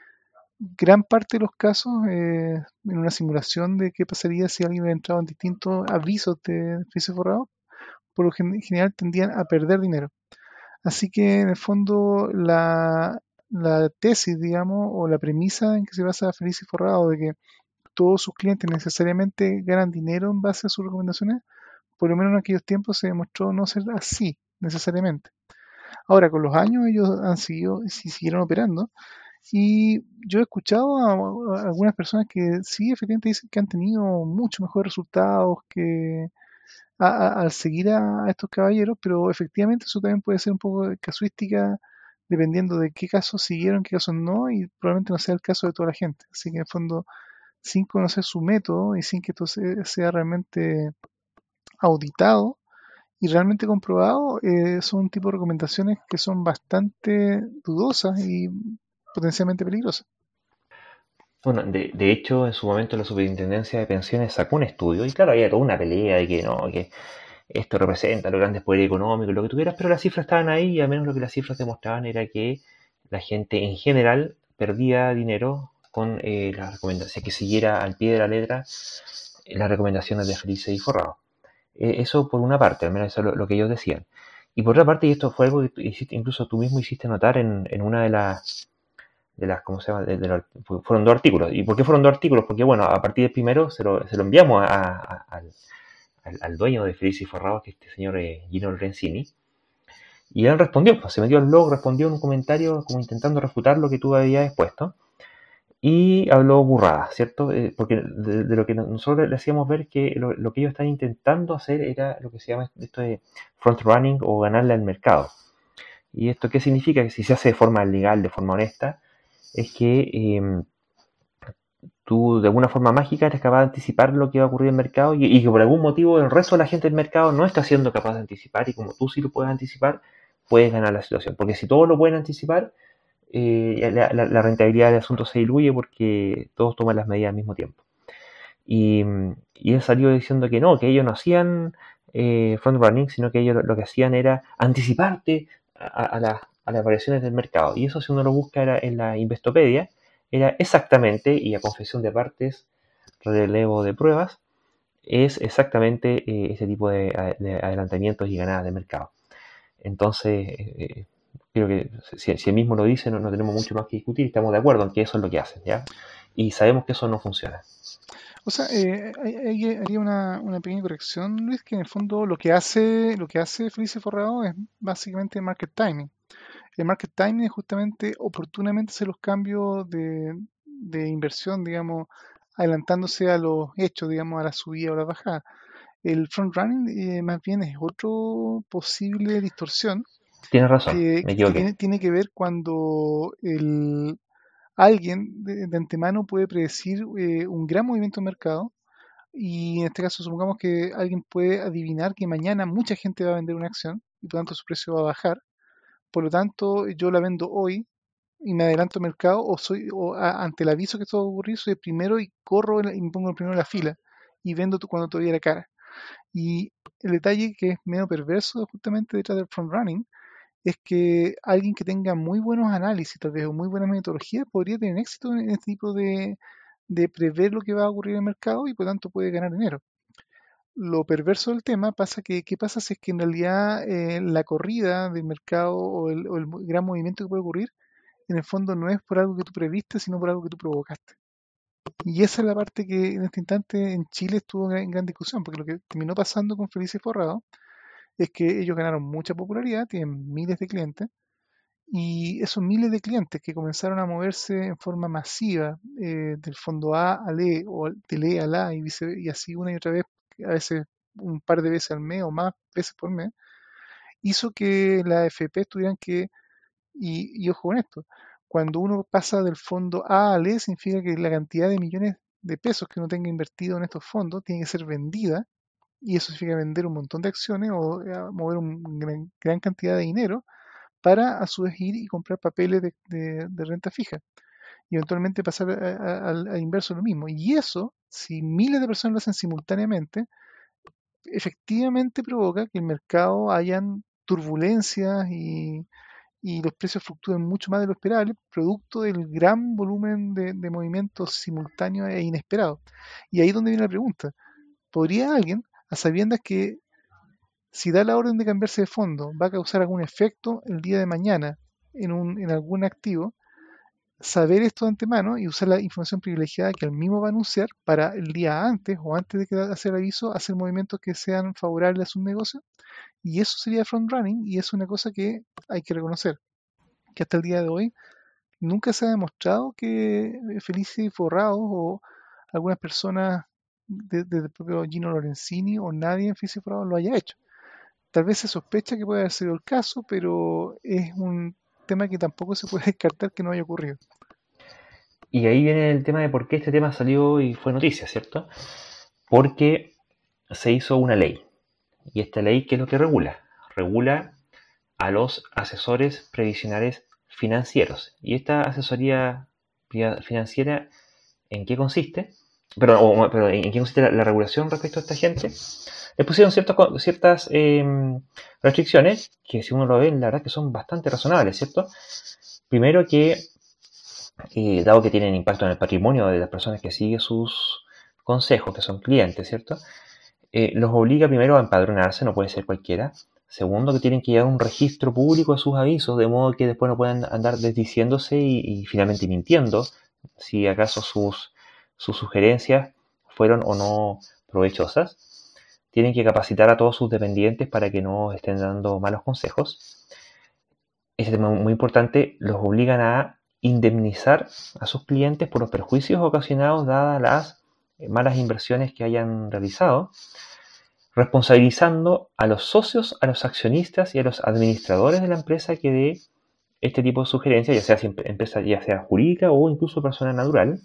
gran parte de los casos, eh, en una simulación de qué pasaría si alguien hubiera entrado en distintos avisos de juicio forrado, por lo general tendían a perder dinero. Así que en el fondo la, tesis, digamos, o la premisa en que se basa Feliz Forrado de que todos sus clientes necesariamente ganan dinero en base a sus recomendaciones, por lo menos en aquellos tiempos se demostró no ser así necesariamente. Ahora, con los años ellos han seguido, si siguieron operando, y yo he escuchado a, algunas personas que sí, efectivamente dicen que han tenido mucho mejores resultados que al seguir a, estos caballeros, pero efectivamente eso también puede ser un poco casuística dependiendo de qué casos siguieron, qué casos no, y probablemente no sea el caso de toda la gente. Así que en el fondo, sin conocer su método y sin que esto sea realmente auditado y realmente comprobado, eh, son un tipo de recomendaciones que son bastante dudosas y potencialmente peligrosa. Bueno, de, hecho, en su momento la Superintendencia de Pensiones sacó un estudio y claro, había toda una pelea de que no, que esto representa los grandes poderes económicos, lo que tú quieras, pero las cifras estaban ahí y al menos lo que las cifras demostraban era que la gente en general perdía dinero con eh, las recomendaciones, que siguiera al pie de la letra las recomendaciones de Felice y Forrado. Eh, eso por una parte, al menos eso es lo, que ellos decían. Y por otra parte, y esto fue algo que incluso tú mismo hiciste notar en, en una de las, de las, ¿cómo se llama? fueron dos artículos. ¿Y por qué fueron dos artículos? Porque, bueno, a partir del primero se lo, lo enviamos al, al, dueño de Feliz y Forrado, que es este señor eh, Gino Lorenzini. Y él respondió, pues, se metió al blog, respondió en un comentario como intentando refutar lo que tú habías expuesto y habló burrada, ¿cierto? Eh, porque de, lo que nosotros le hacíamos ver que lo, que ellos están intentando hacer era lo que se llama esto de front running o ganarle al mercado. ¿Y esto qué significa? Que si se hace de forma legal, de forma honesta, es que em, tú de alguna forma mágica eres capaz de anticipar lo que va a ocurrir en el mercado y, que por algún motivo el resto de la gente del mercado no está siendo capaz de anticipar y como tú sí lo puedes anticipar, puedes ganar la situación. Porque si todos lo pueden anticipar, eh, la, rentabilidad del asunto se diluye porque todos toman las medidas al mismo tiempo. Y, él salió diciendo que no, que ellos no hacían eh, front running, sino que ellos lo, que hacían era anticiparte a, las variaciones del mercado. Y eso si uno lo busca era en la Investopedia, era exactamente, y a confesión de partes, relevo de pruebas, es exactamente eh, ese tipo de, adelantamientos y ganadas de mercado. Entonces, creo que si, si él mismo lo dice, no, tenemos mucho más que discutir, estamos de acuerdo en que eso es lo que hacen, ¿ya? Y sabemos que eso no funciona. O sea, eh, haría una, una, pequeña corrección, Luis, que en el fondo lo que hace, lo que hace Felice Forrado es básicamente market timing. El market timing es justamente oportunamente hacer los cambios de, de inversión, digamos, adelantándose a los hechos, digamos, a la subida o la bajada. El front running eh, más bien es otro posible distorsión Tienes razón, tiene, que ver cuando el, alguien de, antemano puede predecir eh, un gran movimiento de mercado y en este caso supongamos que alguien puede adivinar que mañana mucha gente va a vender una acción y por lo tanto su precio va a bajar. Por lo tanto, yo la vendo hoy y me adelanto al mercado o soy o ante el aviso que esto va a ocurrir, soy el primero y corro y me pongo el primero en la fila y vendo cuando todavía la cara. Y el detalle que es medio perverso justamente detrás del front running es que alguien que tenga muy buenos análisis, tal vez, o muy buena metodología, podría tener éxito en este tipo de, prever lo que va a ocurrir en el mercado y por tanto puede ganar dinero. Lo perverso del tema pasa que, ¿qué pasa si es que en realidad eh, la corrida del mercado o el, gran movimiento que puede ocurrir, en el fondo no es por algo que tú previste, sino por algo que tú provocaste? Y esa es la parte que en este instante en Chile estuvo en gran, discusión, porque lo que terminó pasando con Felices Forrado es que ellos ganaron mucha popularidad, tienen miles de clientes, y esos miles de clientes que comenzaron a moverse en forma masiva eh, del fondo A al E o del E al A y, y así una y otra vez, a veces un par de veces al mes o más veces por mes, hizo que la FP tuvieran que, y, y ojo con esto, cuando uno pasa del fondo A al E significa que la cantidad de millones de pesos que uno tenga invertido en estos fondos tiene que ser vendida y eso significa vender un montón de acciones o eh, mover una gran, cantidad de dinero para a su vez ir y comprar papeles de, renta fija y eventualmente pasar al inverso lo mismo. Y eso, si miles de personas lo hacen simultáneamente, efectivamente provoca que el mercado hayan turbulencias y, los precios fluctúen mucho más de lo esperable, producto del gran volumen de, de movimientos simultáneos e inesperados. Y ahí es donde viene la pregunta. ¿Podría alguien a sabiendas que si da la orden de cambiarse de fondo va a causar algún efecto el día de mañana en, un, en algún activo, saber esto de antemano y usar la información privilegiada que el mismo va a anunciar para el día antes o antes de hacer el aviso, hacer movimientos que sean favorables a su negocio. Y eso sería front running y es una cosa que hay que reconocer, que hasta el día de hoy nunca se ha demostrado que Felices Forrados o algunas personas desde el propio Gino Lorenzini o nadie en Físico lo haya hecho. Tal vez se sospecha que puede haber sido el caso, pero es un tema que tampoco se puede descartar que no haya ocurrido. Y ahí viene el tema de por qué este tema salió y fue noticia, ¿cierto? Porque se hizo una ley. Y esta ley, ¿qué es lo que regula? Regula a los asesores previsionales financieros. Y esta asesoría financiera, ¿en qué consiste? pero, pero ¿en qué consiste la, regulación respecto a esta gente? Le pusieron ciertas em, restricciones que si uno lo ve, la verdad que son bastante razonables, ¿cierto? Primero que, eh, dado que tienen impacto en el patrimonio de las personas que siguen sus consejos, que son clientes, ¿cierto? eh, los obliga primero a empadronarse, no puede ser cualquiera. Segundo, que tienen que llevar un registro público de sus avisos, de modo que después no puedan andar desdiciéndose y, finalmente mintiendo si acaso sus, sus sugerencias fueron o no provechosas. Tienen que capacitar a todos sus dependientes para que no estén dando malos consejos. Este tema muy importante, los obligan a indemnizar a sus clientes por los perjuicios ocasionados dadas las malas inversiones que hayan realizado responsabilizando a los socios, a los accionistas y a los administradores de la empresa que dé este tipo de sugerencias, ya sea empresa ya sea jurídica o incluso persona natural,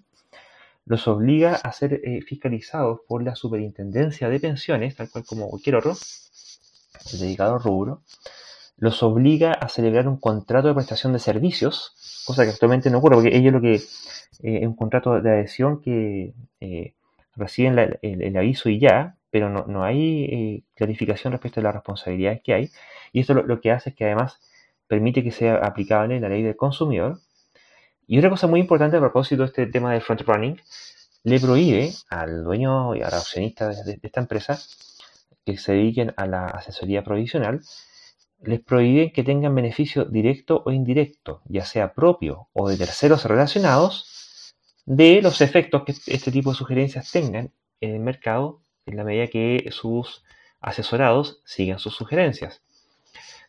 los obliga a ser eh, fiscalizados por la superintendencia de pensiones, tal cual como cualquier otro, dedicado al rubro, los obliga a celebrar un contrato de prestación de servicios, cosa que actualmente no ocurre, porque ellos lo que eh, es un contrato de adhesión que eh, reciben el, aviso y ya, pero no, hay eh, clarificación respecto a las responsabilidades que hay. Y esto lo, que hace es que además permite que sea aplicable la ley del consumidor. Y otra cosa muy importante a propósito de este tema del front running, le prohíbe al dueño y al accionista de, esta empresa que se dediquen a la asesoría provisional, les prohíbe que tengan beneficio directo o indirecto, ya sea propio o de terceros relacionados, de los efectos que este tipo de sugerencias tengan en el mercado en la medida que sus asesorados sigan sus sugerencias.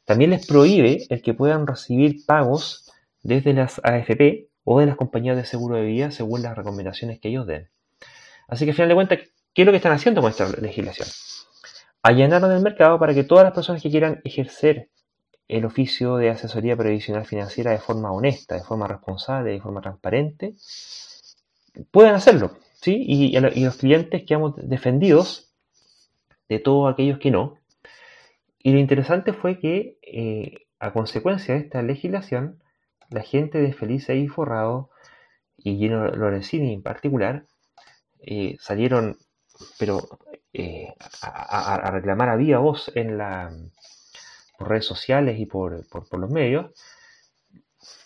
También les prohíbe el que puedan recibir pagos desde las AFP o de las compañías de seguro de vida según las recomendaciones que ellos den. Así que al final de cuentas, ¿qué es lo que están haciendo con esta legislación? Allanaron el mercado para que todas las personas que quieran ejercer el oficio de asesoría previsional financiera de forma honesta, de forma responsable, de forma transparente, puedan hacerlo. ¿sí? Y, los clientes quedamos defendidos de todos aquellos que no. Y lo interesante fue que, eh, a consecuencia de esta legislación, la gente de Felice y Forrado, y Gino Lorenzini en particular, eh, salieron, pero eh, a, reclamar a viva voz en la, por redes sociales y por, por los medios,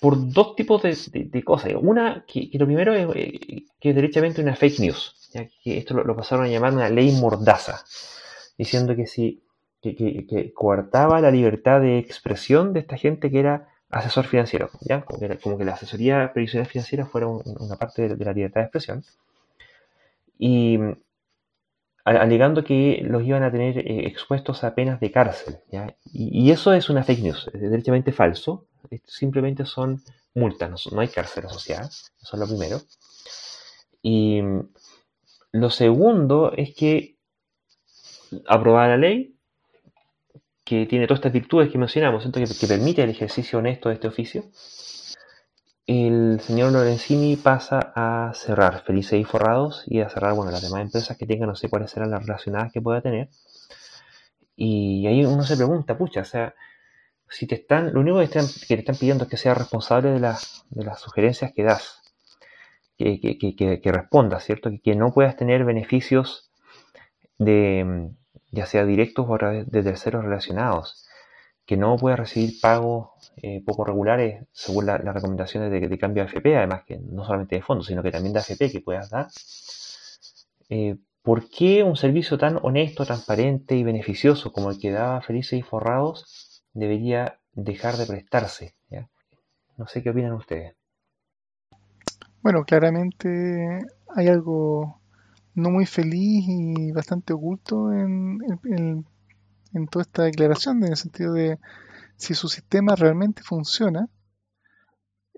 por dos tipos de, cosas. Una, que, lo primero es eh, que es derechamente una fake news, ya que esto lo, pasaron a llamar una ley mordaza, diciendo que si que, coartaba la libertad de expresión de esta gente que era asesor financiero, ¿ya? Como, que, la asesoría previsional financiera fuera una parte de, la libertad de expresión. Y alegando que los iban a tener eh, expuestos a penas de cárcel. Y, y, eso es una fake news, es derechamente falso simplemente son multas, no, hay cárcel asociada, eso es lo primero. Y lo segundo es que aprobada la ley, que tiene todas estas virtudes que mencionamos, que, que, permite el ejercicio honesto de este oficio, el señor Lorenzini pasa a cerrar Felices y Forrados y a cerrar bueno, las demás empresas que tengan, no sé cuáles serán las relacionadas que pueda tener. Y ahí uno se pregunta, pucha, o sea, si te están, lo único que, te están pidiendo es que seas responsable de, de las sugerencias que das, que, que, que respondas, ¿cierto? Que, no puedas tener beneficios de, ya sea directos o de terceros relacionados, que no puedas recibir pagos eh, poco regulares según las recomendaciones de, cambio de AFP, además que no solamente de fondos, sino que también de AFP que puedas dar. Eh, ¿Por qué un servicio tan honesto, transparente y beneficioso como el que daba Felices y Forrados debería dejar de prestarse. No sé qué opinan ustedes. Bueno, claramente hay algo no muy feliz y bastante oculto en, toda esta declaración, en el sentido de si su sistema realmente funciona,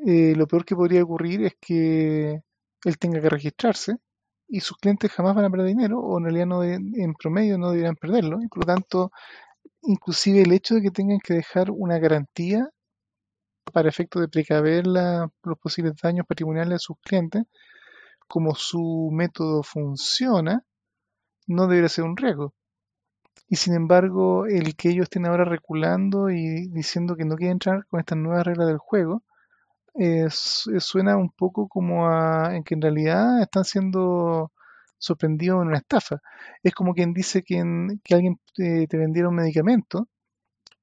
eh, lo peor que podría ocurrir es que él tenga que registrarse y sus clientes jamás van a perder dinero o en realidad no en promedio no deberían perderlo. Y por lo tanto inclusive el hecho de que tengan que dejar una garantía para efecto de precaver los posibles daños patrimoniales de sus clientes, como su método funciona, no debería ser un riesgo. Y sin embargo, el que ellos estén ahora reculando y diciendo que no quieren entrar con estas nuevas reglas del juego, suena un poco como a en que en realidad están siendo sorprendido en una estafa. Es como quien dice que, que alguien te, vendiera un medicamento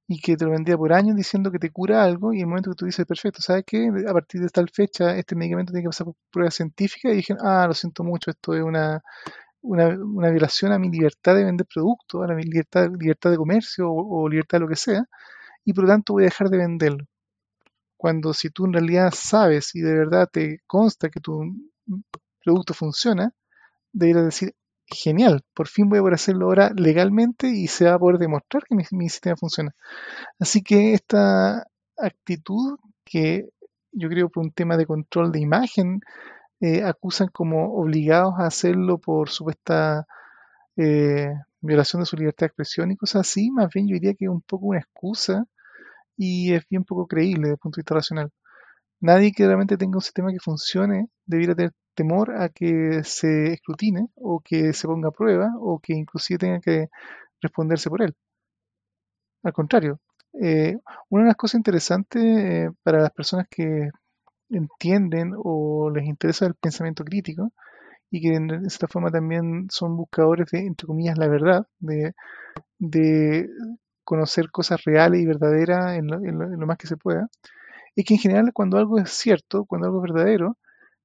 y que te lo vendía por años diciendo que te cura algo y el momento que tú dices, perfecto, ¿sabes qué? A partir de tal fecha este medicamento tiene que pasar por prueba científica y dije, ah, lo siento mucho, esto es una una, violación a mi libertad de vender productos, a la libertad, libertad de comercio o, libertad de lo que sea, y por lo tanto voy a dejar de venderlo. Cuando si tú en realidad sabes y de verdad te consta que tu producto funciona, deberías decir, genial, por fin voy a poder hacerlo ahora legalmente y se va a poder demostrar que mi, sistema funciona. Así que esta actitud que yo creo por un tema de control de imagen, eh, acusan como obligados a hacerlo por supuesta eh, violación de su libertad de expresión y cosas así, más bien yo diría que es un poco una excusa y es bien poco creíble desde el punto de vista racional. Nadie que realmente tenga un sistema que funcione debiera tener temor a que se escrutine o que se ponga a prueba o que inclusive tenga que responderse por él. Al contrario, eh, una de las cosas interesantes eh, para las personas que entienden o les interesa el pensamiento crítico y que de esta forma también son buscadores de, entre comillas, la verdad, de, conocer cosas reales y verdaderas en lo, más que se pueda, es que en general cuando algo es cierto, cuando algo es verdadero,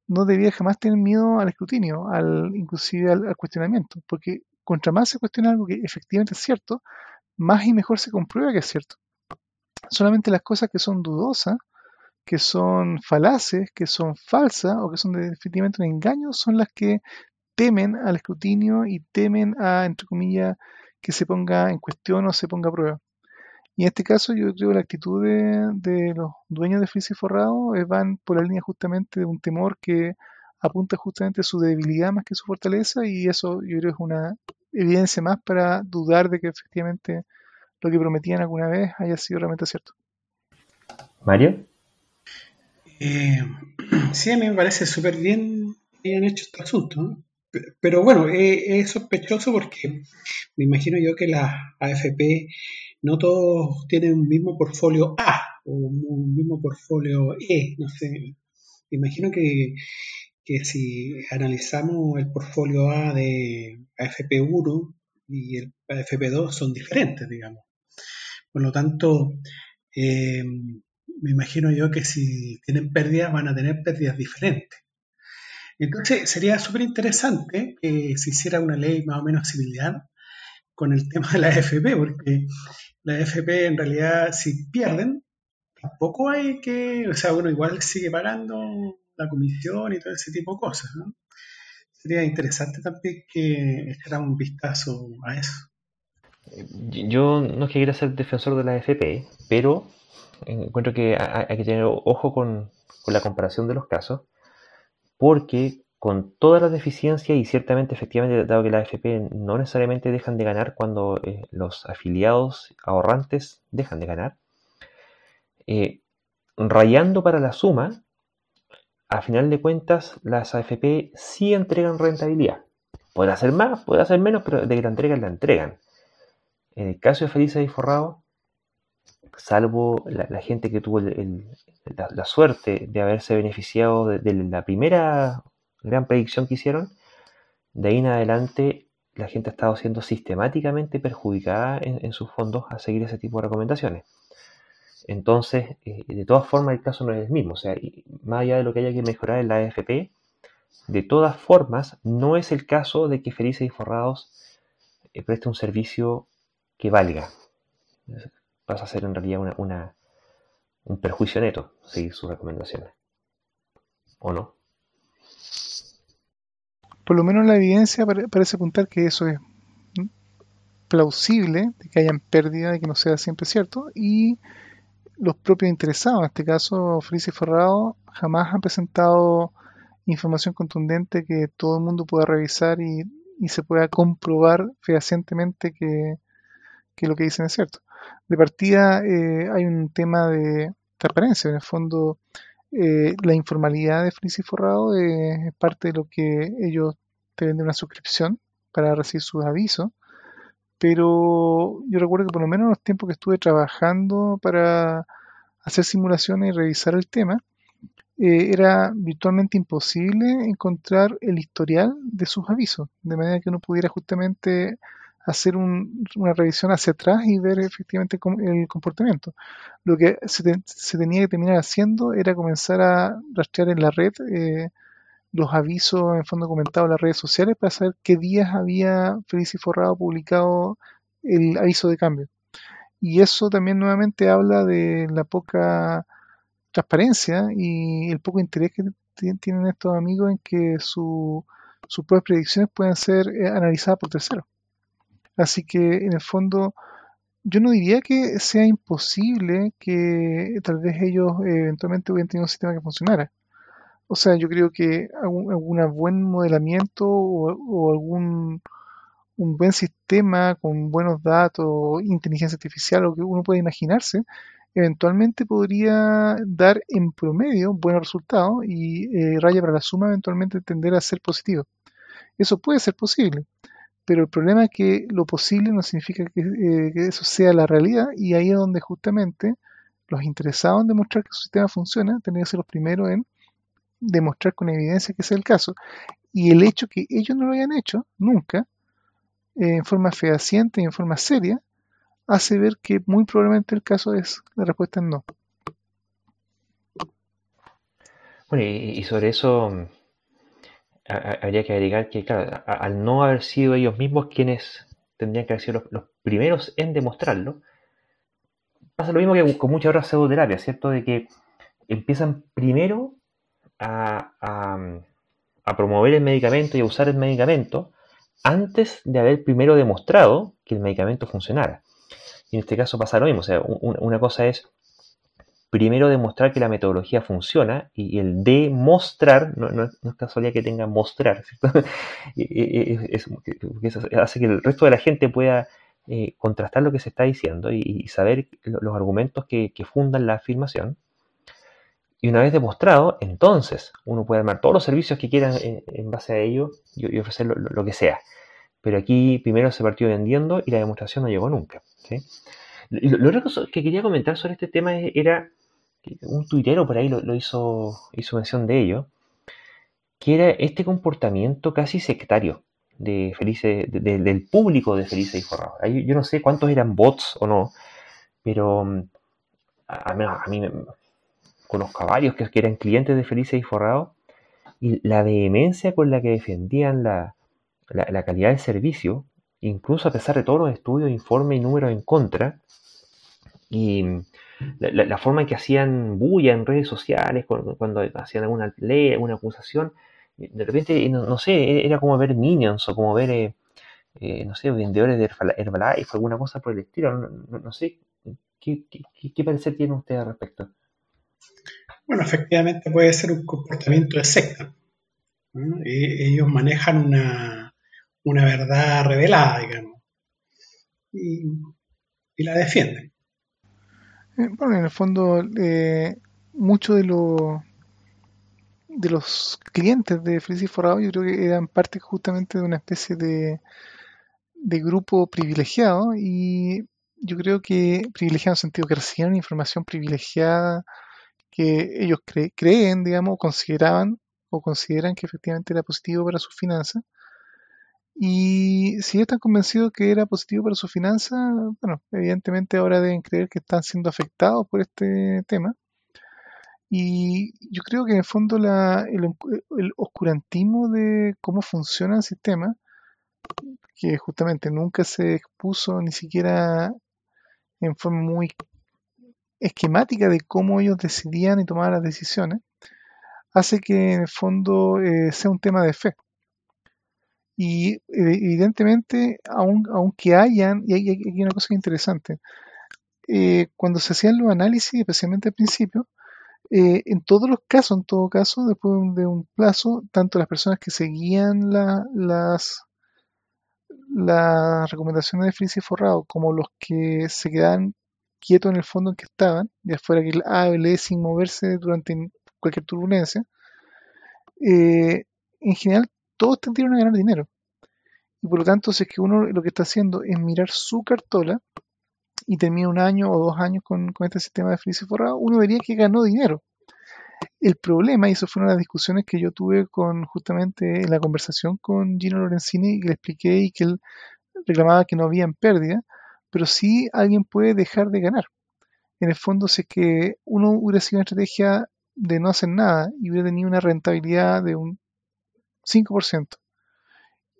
no debía jamás tener miedo al escrutinio, al, inclusive al, cuestionamiento, porque contra más se cuestiona algo que efectivamente es cierto, más y mejor se comprueba que es cierto. Solamente las cosas que son dudosas, que son falaces, que son falsas o que son definitivamente un engaño, son las que temen al escrutinio y temen a, entre comillas, que se ponga en cuestión o se ponga a prueba. Y en este caso yo creo que la actitud de, los dueños de y Forrado eh, van por la línea justamente de un temor que apunta justamente a su debilidad más que su fortaleza y eso yo creo es una evidencia más para dudar de que efectivamente lo que prometían alguna vez haya sido realmente cierto. Mario. Eh, sí, a mí me parece súper bien que hayan hecho este asunto. Pero bueno, eh, es sospechoso porque me imagino yo que la AFP no todos tienen un mismo portfolio A o un mismo portfolio E, no sé. Imagino que, si analizamos el portfolio A de AFP1 y el AFP2 son diferentes, digamos. Por lo tanto, eh, me imagino yo que si tienen pérdidas van a tener pérdidas diferentes. Entonces sería súper interesante que se hiciera una ley más o menos similar con el tema de la AFP, porque la AFP en realidad si pierden, tampoco hay que, o sea, uno igual sigue pagando la comisión y todo ese tipo de cosas. Sería interesante también que echara un vistazo a eso. Yo no es que quiera ser defensor de la AFP, pero encuentro que hay que tener ojo con la comparación de los casos, porque con todas las deficiencias y ciertamente efectivamente dado que la AFP no necesariamente dejan de ganar cuando eh, los afiliados ahorrantes dejan de ganar, eh, rayando para la suma, a final de cuentas las AFP sí entregan rentabilidad. Puede hacer más, puede hacer menos, pero de que la entregan, la entregan. En el caso de Felices y Forrado, salvo la, gente que tuvo la, suerte de haberse beneficiado de la primera gran predicción que hicieron, de ahí en adelante la gente ha estado siendo sistemáticamente perjudicada en, sus fondos a seguir ese tipo de recomendaciones. Entonces, eh, de todas formas, el caso no es el mismo. O sea, más allá de lo que haya que mejorar en la AFP, de todas formas, no es el caso de que Felices y Forrados eh, preste un servicio que valga. Pasa a ser en realidad una, un perjuicio neto seguir sus recomendaciones. ¿O no? Por lo menos la evidencia parece apuntar que eso es plausible, de que hayan pérdida, de que no sea siempre cierto, y los propios interesados, en este caso Feliz y Ferrado, jamás han presentado información contundente que todo el mundo pueda revisar y, se pueda comprobar fehacientemente que, lo que dicen es cierto. De partida eh, hay un tema de transparencia, en el fondo eh, la informalidad de Feliz y Forrado es parte de lo que ellos te venden una suscripción para recibir sus avisos. Pero yo recuerdo que por lo menos en los tiempos que estuve trabajando para hacer simulaciones y revisar el tema, eh, era virtualmente imposible encontrar el historial de sus avisos, de manera que uno pudiera justamente hacer una revisión hacia atrás y ver efectivamente el comportamiento. Lo que se, tenía que terminar haciendo era comenzar a rastrear en la red eh, los avisos en fondo comentados en las redes sociales para saber qué días había Feliz y Forrado publicado el aviso de cambio. Y eso también nuevamente habla de la poca transparencia y el poco interés que tienen estos amigos en que sus propias predicciones puedan ser eh, analizadas por terceros. Así que en el fondo yo no diría que sea imposible que tal vez ellos eventualmente hubieran tenido un sistema que funcionara. O sea, yo creo que algún, buen modelamiento o, algún un buen sistema con buenos datos, inteligencia artificial, lo que uno puede imaginarse, eventualmente podría dar en promedio buenos resultados y eh, raya para la suma eventualmente tender a ser positivo. Eso puede ser posible, pero el problema es que lo posible no significa que, eh, que eso sea la realidad y ahí es donde justamente los interesados en demostrar que su sistema funciona tendrían que ser los primeros en demostrar con evidencia que es el caso. Y el hecho que ellos no lo hayan hecho nunca, en forma fehaciente y en forma seria, hace ver que muy probablemente el caso es, la respuesta es no. Bueno, y, sobre eso habría que agregar que, claro, al no haber sido ellos mismos quienes tendrían que haber sido los, primeros en demostrarlo, pasa lo mismo que con muchas otras pseudoterapias, ¿cierto? De que empiezan primero a, a, promover el medicamento y a usar el medicamento antes de haber primero demostrado que el medicamento funcionara. Y en este caso pasa lo mismo. O sea, una cosa es primero demostrar que la metodología funciona y el demostrar, no, no, es casualidad que tenga mostrar, hace que el resto de la gente pueda eh, contrastar lo que se está diciendo y, saber los argumentos que, fundan la afirmación. Y una vez demostrado, entonces uno puede armar todos los servicios que quieran en, base a ello y, ofrecer lo, que sea. Pero aquí primero se partió vendiendo y la demostración no llegó nunca. Lo, otro que quería comentar sobre este tema era, un tuitero por ahí lo, hizo, hizo mención de ello, que era este comportamiento casi sectario de Felice, del público de Felice y Forrado. Yo no sé cuántos eran bots o no, pero mm, a, a mí me, conozco a varios que, eran clientes de Felices y Forrado, y la vehemencia con la que defendían la, calidad del servicio, incluso a pesar de todos los estudios, informes y números en contra, y la, forma en que hacían bulla en redes sociales, cuando, hacían alguna ley, alguna acusación, de repente, no, sé, era como ver Minions o como ver, eh, eh, no sé, vendedores de Herbalife, alguna cosa por el estilo, no, sé, ¿qué, qué parecer tiene usted al respecto? Bueno, efectivamente puede ser un comportamiento de secta. ellos manejan una, verdad revelada, digamos, y, la defienden. Eh, bueno, en el fondo, eh, muchos de los de los clientes de Feliz y Forrado yo creo que eran parte justamente de una especie de, de grupo privilegiado y yo creo que privilegiado en el sentido que recibían información privilegiada que ellos creen, digamos, consideraban o consideran que efectivamente era positivo para sus finanzas. Y si están convencidos que era positivo para sus finanzas, bueno, evidentemente ahora deben creer que están siendo afectados por este tema. Y yo creo que en el fondo el, el, oscurantismo de cómo funciona el sistema, que justamente nunca se expuso ni siquiera en forma muy esquemática de cómo ellos decidían y tomaban las decisiones, hace que en el fondo eh, sea un tema de fe. Y eh, evidentemente, aunque hayan, y hay, una cosa interesante, eh, cuando se hacían los análisis, especialmente al principio, en todos los casos, en todo caso, después de un plazo, tanto las personas que seguían las, las recomendaciones de Felicia Forrado como los que se quedaban quieto en el fondo en que estaban, ya fuera que el A sin moverse durante cualquier turbulencia, eh, en general todos tendrían a ganar dinero. Y por lo tanto, si es que uno lo que está haciendo es mirar su cartola y termina un año o dos años con, este sistema de feliz forrado, uno vería que ganó dinero. El problema, y eso fue una de las discusiones que yo tuve con justamente en la conversación con Gino Lorenzini, que le expliqué y que él reclamaba que no había pérdida, pero sí alguien puede dejar de ganar. En el fondo, si es que uno hubiera sido una estrategia de no hacer nada y hubiera tenido una rentabilidad de un 5%,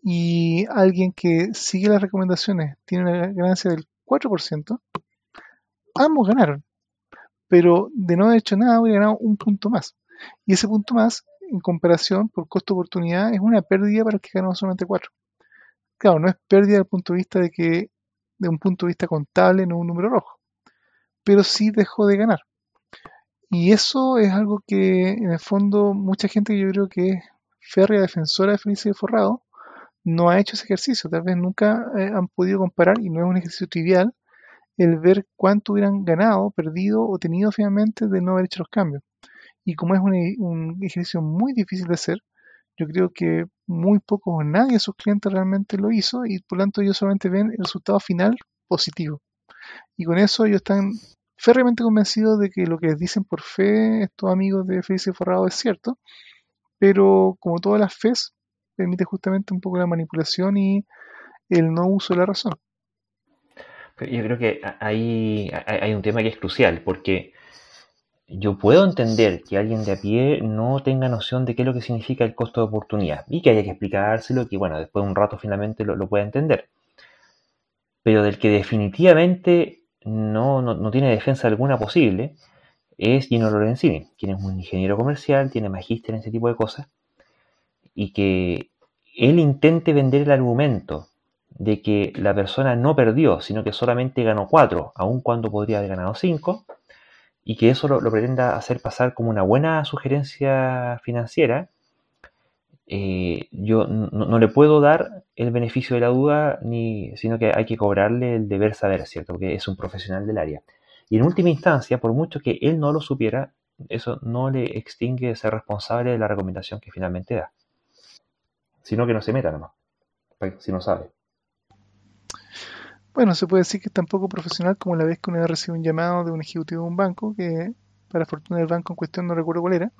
y alguien que sigue las recomendaciones tiene una ganancia del 4%, ambos ganaron. Pero de no haber hecho nada, hubiera ganado un punto más. Y ese punto más, en comparación por costo-oportunidad, es una pérdida para el que ganó solamente 4. Claro, no es pérdida desde punto de vista de que, de un punto de vista contable, no un número rojo. Pero sí dejó de ganar. Y eso es algo que, en el fondo, mucha gente yo creo que es férrea defensora de Felice Forrado, no ha hecho ese ejercicio. Tal vez nunca eh, han podido comparar, y no es un ejercicio trivial, el ver cuánto hubieran ganado, perdido o tenido finalmente de no haber hecho los cambios. Y como es un, un ejercicio muy difícil de hacer, yo creo que muy pocos o nadie de sus clientes realmente lo hizo y por lo tanto ellos solamente ven el resultado final positivo. Y con eso ellos están férreamente convencidos de que lo que les dicen por fe estos amigos de Felice Forrado es cierto, pero como todas las FES, permite justamente un poco la manipulación y el no uso de la razón. Yo creo que ahí hay un tema que es crucial, porque yo puedo entender que alguien de a pie no tenga noción de qué es lo que significa el costo de oportunidad y que haya que explicárselo, que bueno, después de un rato finalmente lo, lo pueda entender. Pero del que definitivamente no, no, tiene defensa alguna posible es Gino Lorenzini, quien es un ingeniero comercial, tiene magíster en ese tipo de cosas, y que él intente vender el argumento de que la persona no perdió, sino que solamente ganó 4, aun cuando podría haber ganado 5, y que eso lo, pretenda hacer pasar como una buena sugerencia financiera, eh, yo no, le puedo dar el beneficio de la duda, ni, sino que hay que cobrarle el deber saber, ¿cierto? Porque es un profesional del área. Y en última instancia, por mucho que él no lo supiera, eso no le extingue ser responsable de la recomendación que finalmente da. Sino que no se meta nomás, si no sabe. Bueno, se puede decir que es tan poco profesional como la vez que una vez recibió un llamado de un ejecutivo de un banco, que para fortuna del banco en cuestión no recuerdo cuál era,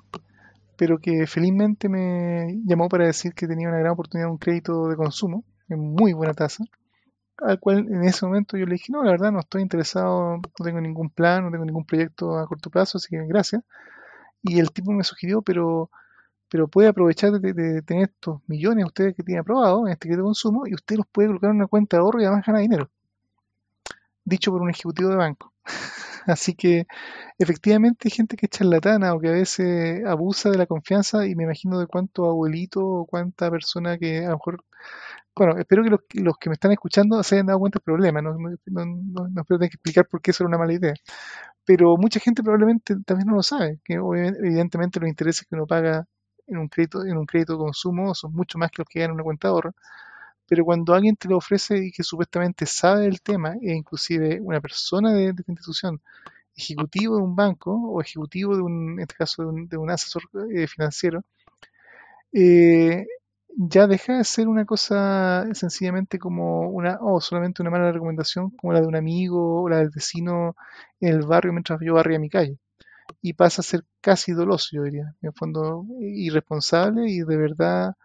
pero que felizmente me llamó para decir que tenía una gran oportunidad de un crédito de consumo en muy buena tasa, al cual en ese momento yo le dije, no, la verdad no estoy interesado, no tengo ningún plan, no tengo ningún proyecto a corto plazo, así que gracias. Y el tipo me sugirió, pero pero puede aprovechar de, tener estos millones ustedes que tienen aprobado en este crédito de consumo y usted los puede colocar en una cuenta de ahorro y además gana dinero dicho por un ejecutivo de banco. Así que efectivamente hay gente que es charlatana o que a veces abusa de la confianza y me imagino de cuánto abuelito o cuánta persona que a lo mejor... Bueno, espero que los, que me están escuchando se hayan dado cuenta del problema, no, no, no, no espero tener que explicar por qué eso era una mala idea. Pero mucha gente probablemente también no lo sabe, que evidentemente los intereses que uno paga en un crédito, en un crédito de consumo son mucho más que los que ganan en una cuenta de ahorro pero cuando alguien te lo ofrece y que supuestamente sabe del tema, e inclusive una persona de, esta institución, ejecutivo de un banco o ejecutivo de un, en este caso de un, asesor eh, financiero, eh, ya deja de ser una cosa sencillamente como una, o solamente una mala recomendación como la de un amigo o la del vecino en el barrio mientras yo barría mi calle. Y pasa a ser casi doloso, yo diría, en el fondo irresponsable y de verdad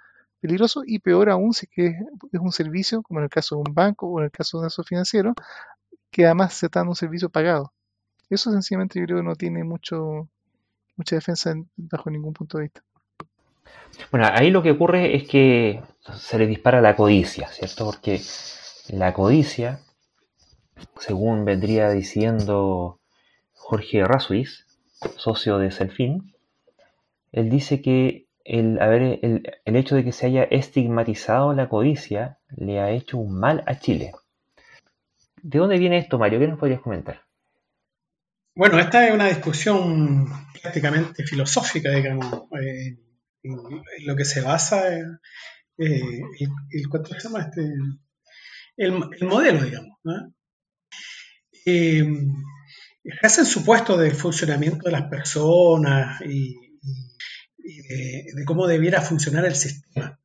peligroso y peor aún si que es un servicio, como en el caso de un banco o en el caso de un asesor financiero, que además se está dando un servicio pagado. Eso sencillamente yo creo que no tiene mucho mucha defensa bajo ningún punto de vista. Bueno, ahí lo que ocurre es que se le dispara la codicia, ¿cierto? Porque la codicia, según vendría diciendo Jorge Rasuis, socio de Selfin, él dice que el, haber, el, el, hecho de que se haya estigmatizado la codicia le ha hecho un mal a Chile. ¿De dónde viene esto, Mario? ¿Qué nos podrías comentar? Bueno, esta es una discusión prácticamente filosófica, digamos, eh, en, lo que se basa eh, el, se llama este? el, modelo, digamos. ¿no? Eh, hacen supuesto del funcionamiento de las personas y, de, cómo debiera funcionar el sistema.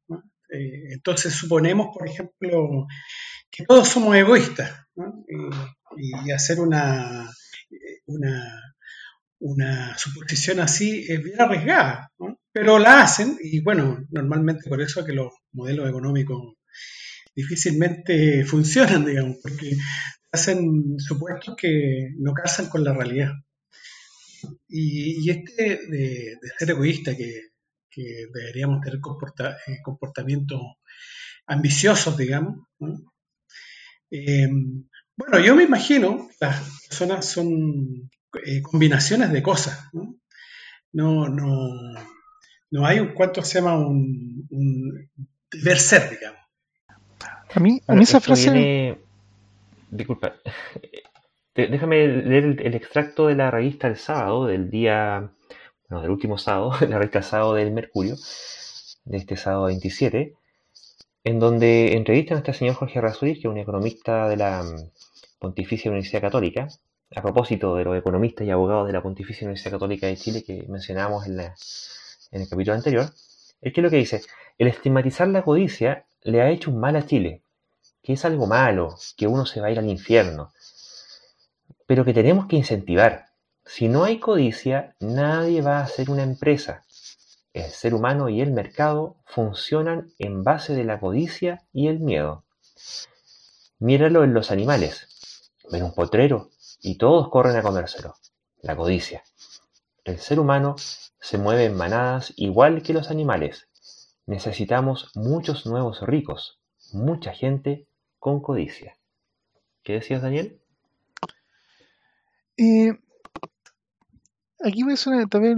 Eh, entonces suponemos, por ejemplo, que todos somos egoístas y, hacer una, una, una, suposición así es bien arriesgada, pero la hacen y bueno, normalmente por eso es que los modelos económicos difícilmente funcionan, digamos, porque hacen supuestos que no casan con la realidad. Y, este de, ser egoísta, que que deberíamos tener eh, comportamientos ambiciosos, digamos. Em, bueno, yo me imagino las personas son eh, combinaciones de cosas. No, no, no, hay un cuanto se llama un, un deber ser, digamos. A mí, a mí esa frase. Disculpa. Déjame leer el, extracto de la revista El Sábado, del día. Bueno, del último sábado, la revista El Sábado del Mercurio, de este sábado 27, en donde entrevistan a este señor Jorge Razuriz, que es un economista de la mm, Pontificia Universidad Católica, a propósito de los economistas y abogados de la Pontificia Universidad Católica de Chile que mencionábamos en, en el capítulo anterior, es que lo que dice, el estigmatizar la codicia le ha hecho un mal a Chile, que es algo malo, que uno se va a ir al infierno, pero que tenemos que incentivar. Si no hay codicia, nadie va a hacer una empresa. El ser humano y el mercado funcionan en base de la codicia y el miedo. Míralo en los animales. Ven un potrero y todos corren a comérselo. La codicia. El ser humano se mueve en manadas igual que los animales. Necesitamos muchos nuevos ricos, mucha gente con codicia. ¿Qué decías, Daniel? Aquí me suena también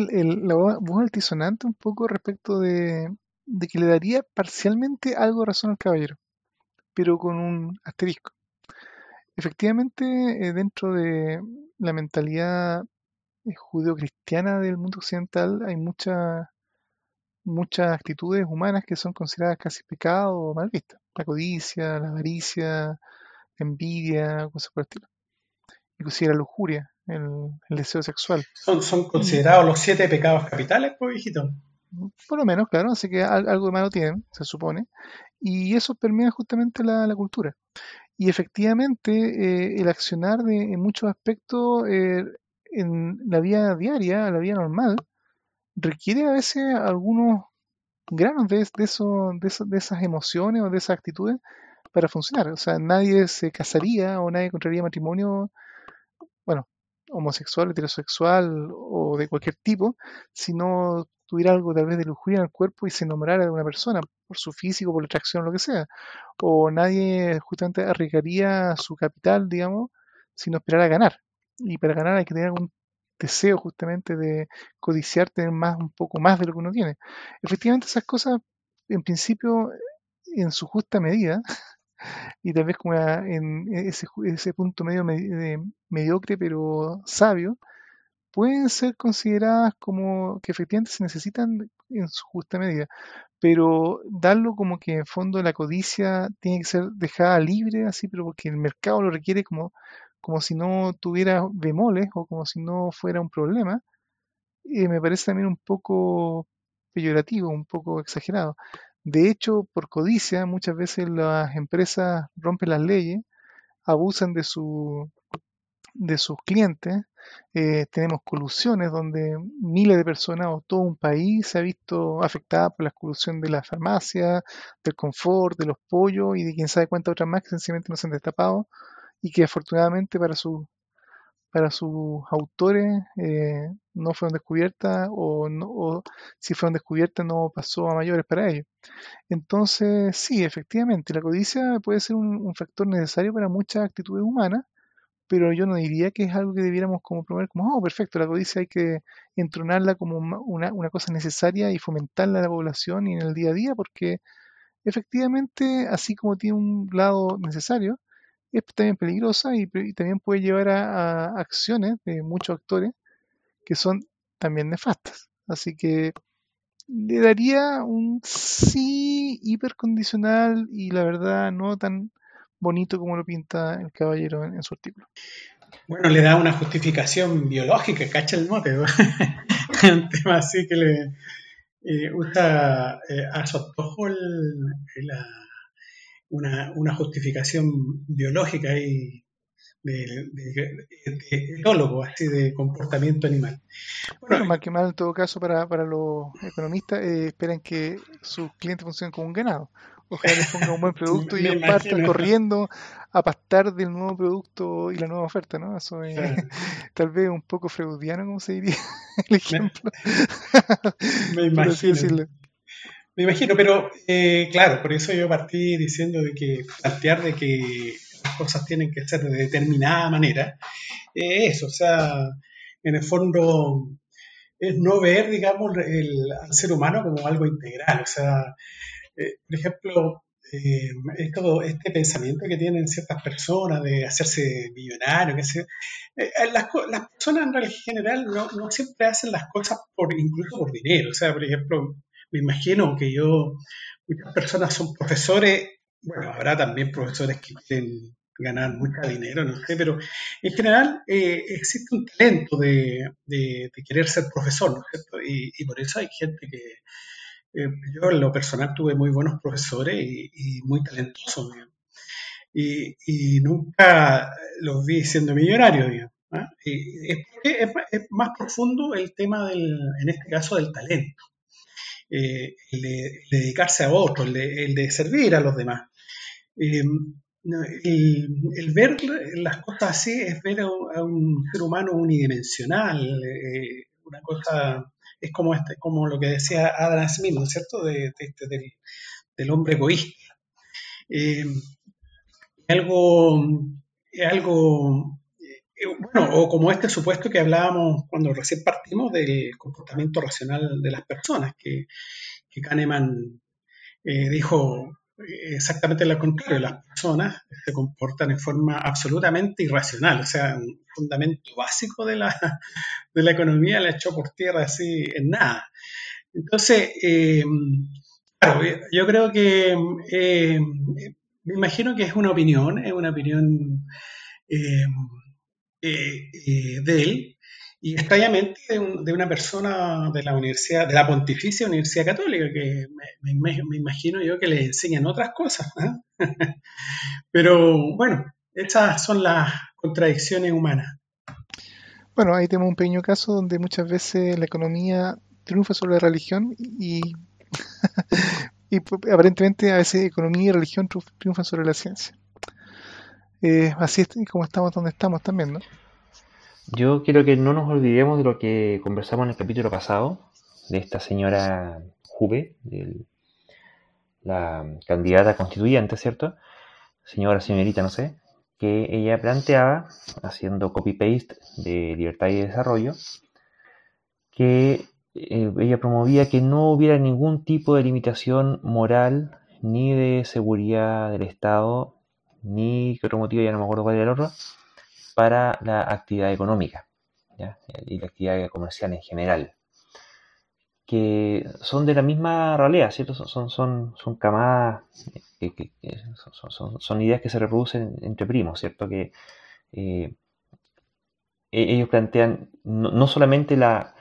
la voz altisonante un poco respecto de, que le daría parcialmente algo de razón al caballero, pero con un asterisco. Efectivamente, eh, dentro de la mentalidad judeo-cristiana del mundo occidental hay muchas muchas actitudes humanas que son consideradas casi pecado o mal vistas. La codicia, la avaricia, la envidia, cosas por el estilo. Inclusive la lujuria, el, deseo sexual. ¿Son, son considerados los siete pecados capitales, pues, hijito? Por lo menos, claro, así que algo de malo tienen, se supone. Y eso permea justamente la, cultura. Y efectivamente, eh, el accionar de, en muchos aspectos eh, en la vida diaria, la vida normal, requiere a veces algunos granos de, eso, de, esas emociones o de esas actitudes para funcionar. O sea, nadie se casaría o nadie contraería matrimonio, bueno, homosexual, heterosexual o de cualquier tipo, si no tuviera algo tal vez de lujuria en el cuerpo y se nombrara de una persona por su físico, por la atracción, lo que sea. O nadie justamente arriesgaría su capital, digamos, si no esperara ganar. Y para ganar hay que tener algún deseo justamente de codiciar tener más, un poco más de lo que uno tiene. Efectivamente esas cosas, en principio, en su justa medida, y tal vez como en ese, ese punto medio mediocre pero sabio, pueden ser consideradas como que efectivamente se necesitan en su justa medida, pero darlo como que en fondo la codicia tiene que ser dejada libre así, pero porque el mercado lo requiere como como si no tuviera bemoles o como si no fuera un problema, eh, me parece también un poco peyorativo, un poco exagerado. De hecho, por codicia, muchas veces las empresas rompen las leyes, abusan de, su, de sus clientes. Eh, tenemos colusiones donde miles de personas o todo un país se ha visto afectada por la colusión de la farmacia, del confort, de los pollos y de quién sabe cuántas otras más que sencillamente no se han destapado y que afortunadamente para, su, para sus autores eh, no fueron descubiertas o, no, si fueron descubiertas no pasó a mayores para ellos. Entonces, sí, efectivamente, la codicia puede ser un, factor necesario para muchas actitudes humanas, pero yo no diría que es algo que debiéramos como promover como, oh, perfecto, la codicia hay que entronarla como una, una cosa necesaria y fomentarla en la población y en el día a día, porque efectivamente, así como tiene un lado necesario, es también peligrosa y, también puede llevar a, acciones de muchos actores que son también nefastas. Así que le daría un sí hipercondicional y la verdad no tan bonito como lo pinta el caballero en, su artículo. Bueno, le da una justificación biológica, cacha el mote. un tema así que le eh, usa eh, a su antojo la una, una justificación biológica y de, de, así de comportamiento animal. Bueno, más que mal en todo caso para, para los economistas, eh, esperan que sus clientes funcionen como un ganado. Ojalá les ponga un buen producto y partan corriendo a pastar del nuevo producto y la nueva oferta, ¿no? Eso es tal vez un poco freudiano, como se diría el ejemplo. Me, imagino. Me imagino, pero eh, claro, por eso yo partí diciendo de que plantear de que las cosas tienen que ser de determinada manera, eh, eso, o sea, en el fondo es no ver, digamos, el, al ser humano como algo integral, o sea, eh, por ejemplo, eh, este pensamiento que tienen ciertas personas de hacerse millonario, que se, eh, las, las, personas en general no, no, siempre hacen las cosas por incluso por dinero. O sea, por ejemplo, me imagino que yo, muchas personas son profesores, bueno, habrá también profesores que quieren ganar mucho dinero, no sé, pero en general eh, existe un talento de, de, querer ser profesor, ¿no es cierto? Y, y por eso hay gente que, eh, yo en lo personal tuve muy buenos profesores y, muy talentosos, y, y, nunca los vi siendo millonarios, ¿ah? y es, es, más profundo el tema del, en este caso, del talento. Eh, el, de, dedicarse a otros, el de, servir a los demás. Eh, el, ver las cosas así es ver a, un ser humano unidimensional, una cosa es como, este, como lo que decía Adam Smith, ¿no es cierto?, de, este, del, hombre egoísta. Eh, algo, algo eh, bueno, o como este supuesto que hablábamos cuando recién partimos del comportamiento racional de las personas, que, Kahneman eh, dijo exactamente lo contrario, las personas se comportan en forma absolutamente irracional, o sea, un fundamento básico de la, de la economía la echó por tierra así en nada. Entonces, eh, claro, yo creo que, eh, me imagino que es una opinión, es una opinión eh, de él, y extrañamente de, una persona de la universidad, de la Pontificia Universidad Católica, que me, imagino yo que le enseñan otras cosas. ¿eh? Pero bueno, estas son las contradicciones humanas. Bueno, ahí tenemos un pequeño caso donde muchas veces la economía triunfa sobre la religión y, y aparentemente a veces economía y religión triunfan sobre la ciencia. Eh, así es como estamos donde estamos también, ¿no? Yo quiero que no nos olvidemos de lo que conversamos en el capítulo pasado, de esta señora Juve, la candidata constituyente, ¿cierto? Señora, señorita, no sé, que ella planteaba, haciendo copy-paste de libertad y desarrollo, que eh, ella promovía que no hubiera ningún tipo de limitación moral ni de seguridad del Estado, ni que otro motivo, ya no me acuerdo cuál era el otro, para la actividad económica y la actividad comercial en general, que son de la misma realidad, ¿cierto? Son, son, son camadas, que, son, ideas que se reproducen entre primos, ¿cierto? Que eh, e-, ellos plantean no, solamente la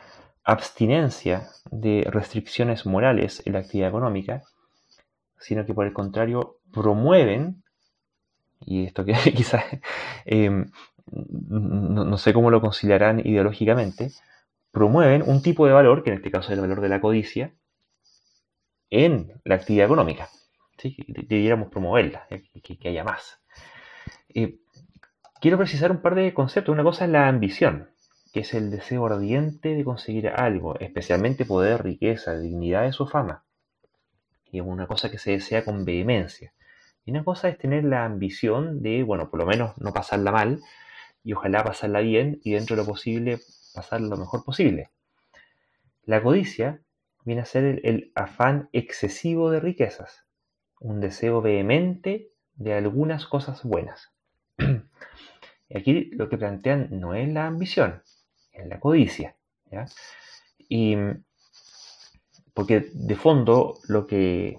abstinencia de restricciones morales en la actividad económica, sino que por el contrario promueven, y esto que quizás em, no, sé cómo lo conciliarán ideológicamente, promueven un tipo de valor, que en este caso es el valor de la codicia, en la actividad económica. ¿sí? Debiéramos promoverla, que, haya más. Eh, quiero precisar un par de conceptos. Una cosa es la ambición, que es el deseo ardiente de conseguir algo, especialmente poder, riqueza, dignidad o fama. Y es una cosa que se desea con vehemencia. Y una cosa es tener la ambición de, bueno, por lo menos no pasarla mal, y ojalá pasarla bien y dentro de lo posible pasarla lo mejor posible. La codicia viene a ser el, afán excesivo de riquezas, un deseo vehemente de algunas cosas buenas. y aquí lo que plantean no es la ambición, es la codicia. Y porque de fondo lo que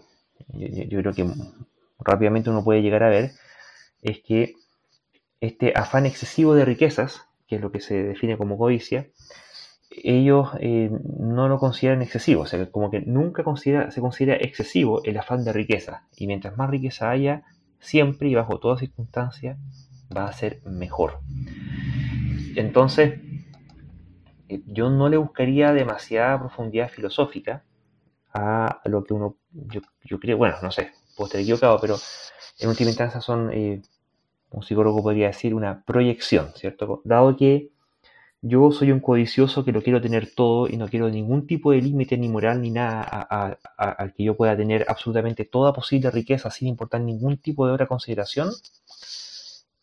yo creo que rápidamente uno puede llegar a ver es que este afán excesivo de riquezas, que es lo que se define como codicia, ellos eh, no lo consideran excesivo, o sea, como que nunca se considera excesivo el afán de riqueza, y mientras más riqueza haya, siempre y bajo toda circunstancia va a ser mejor. Entonces, eh, yo no le buscaría demasiada profundidad filosófica a lo que uno, yo creo, bueno, no sé, puedo estar equivocado, pero en última instancia son, eh, un psicólogo podría decir, una proyección, ¿cierto? Dado que yo soy un codicioso que lo quiero tener todo y no quiero ningún tipo de límite ni moral ni nada al que yo pueda tener absolutamente toda posible riqueza sin importar ningún tipo de otra consideración,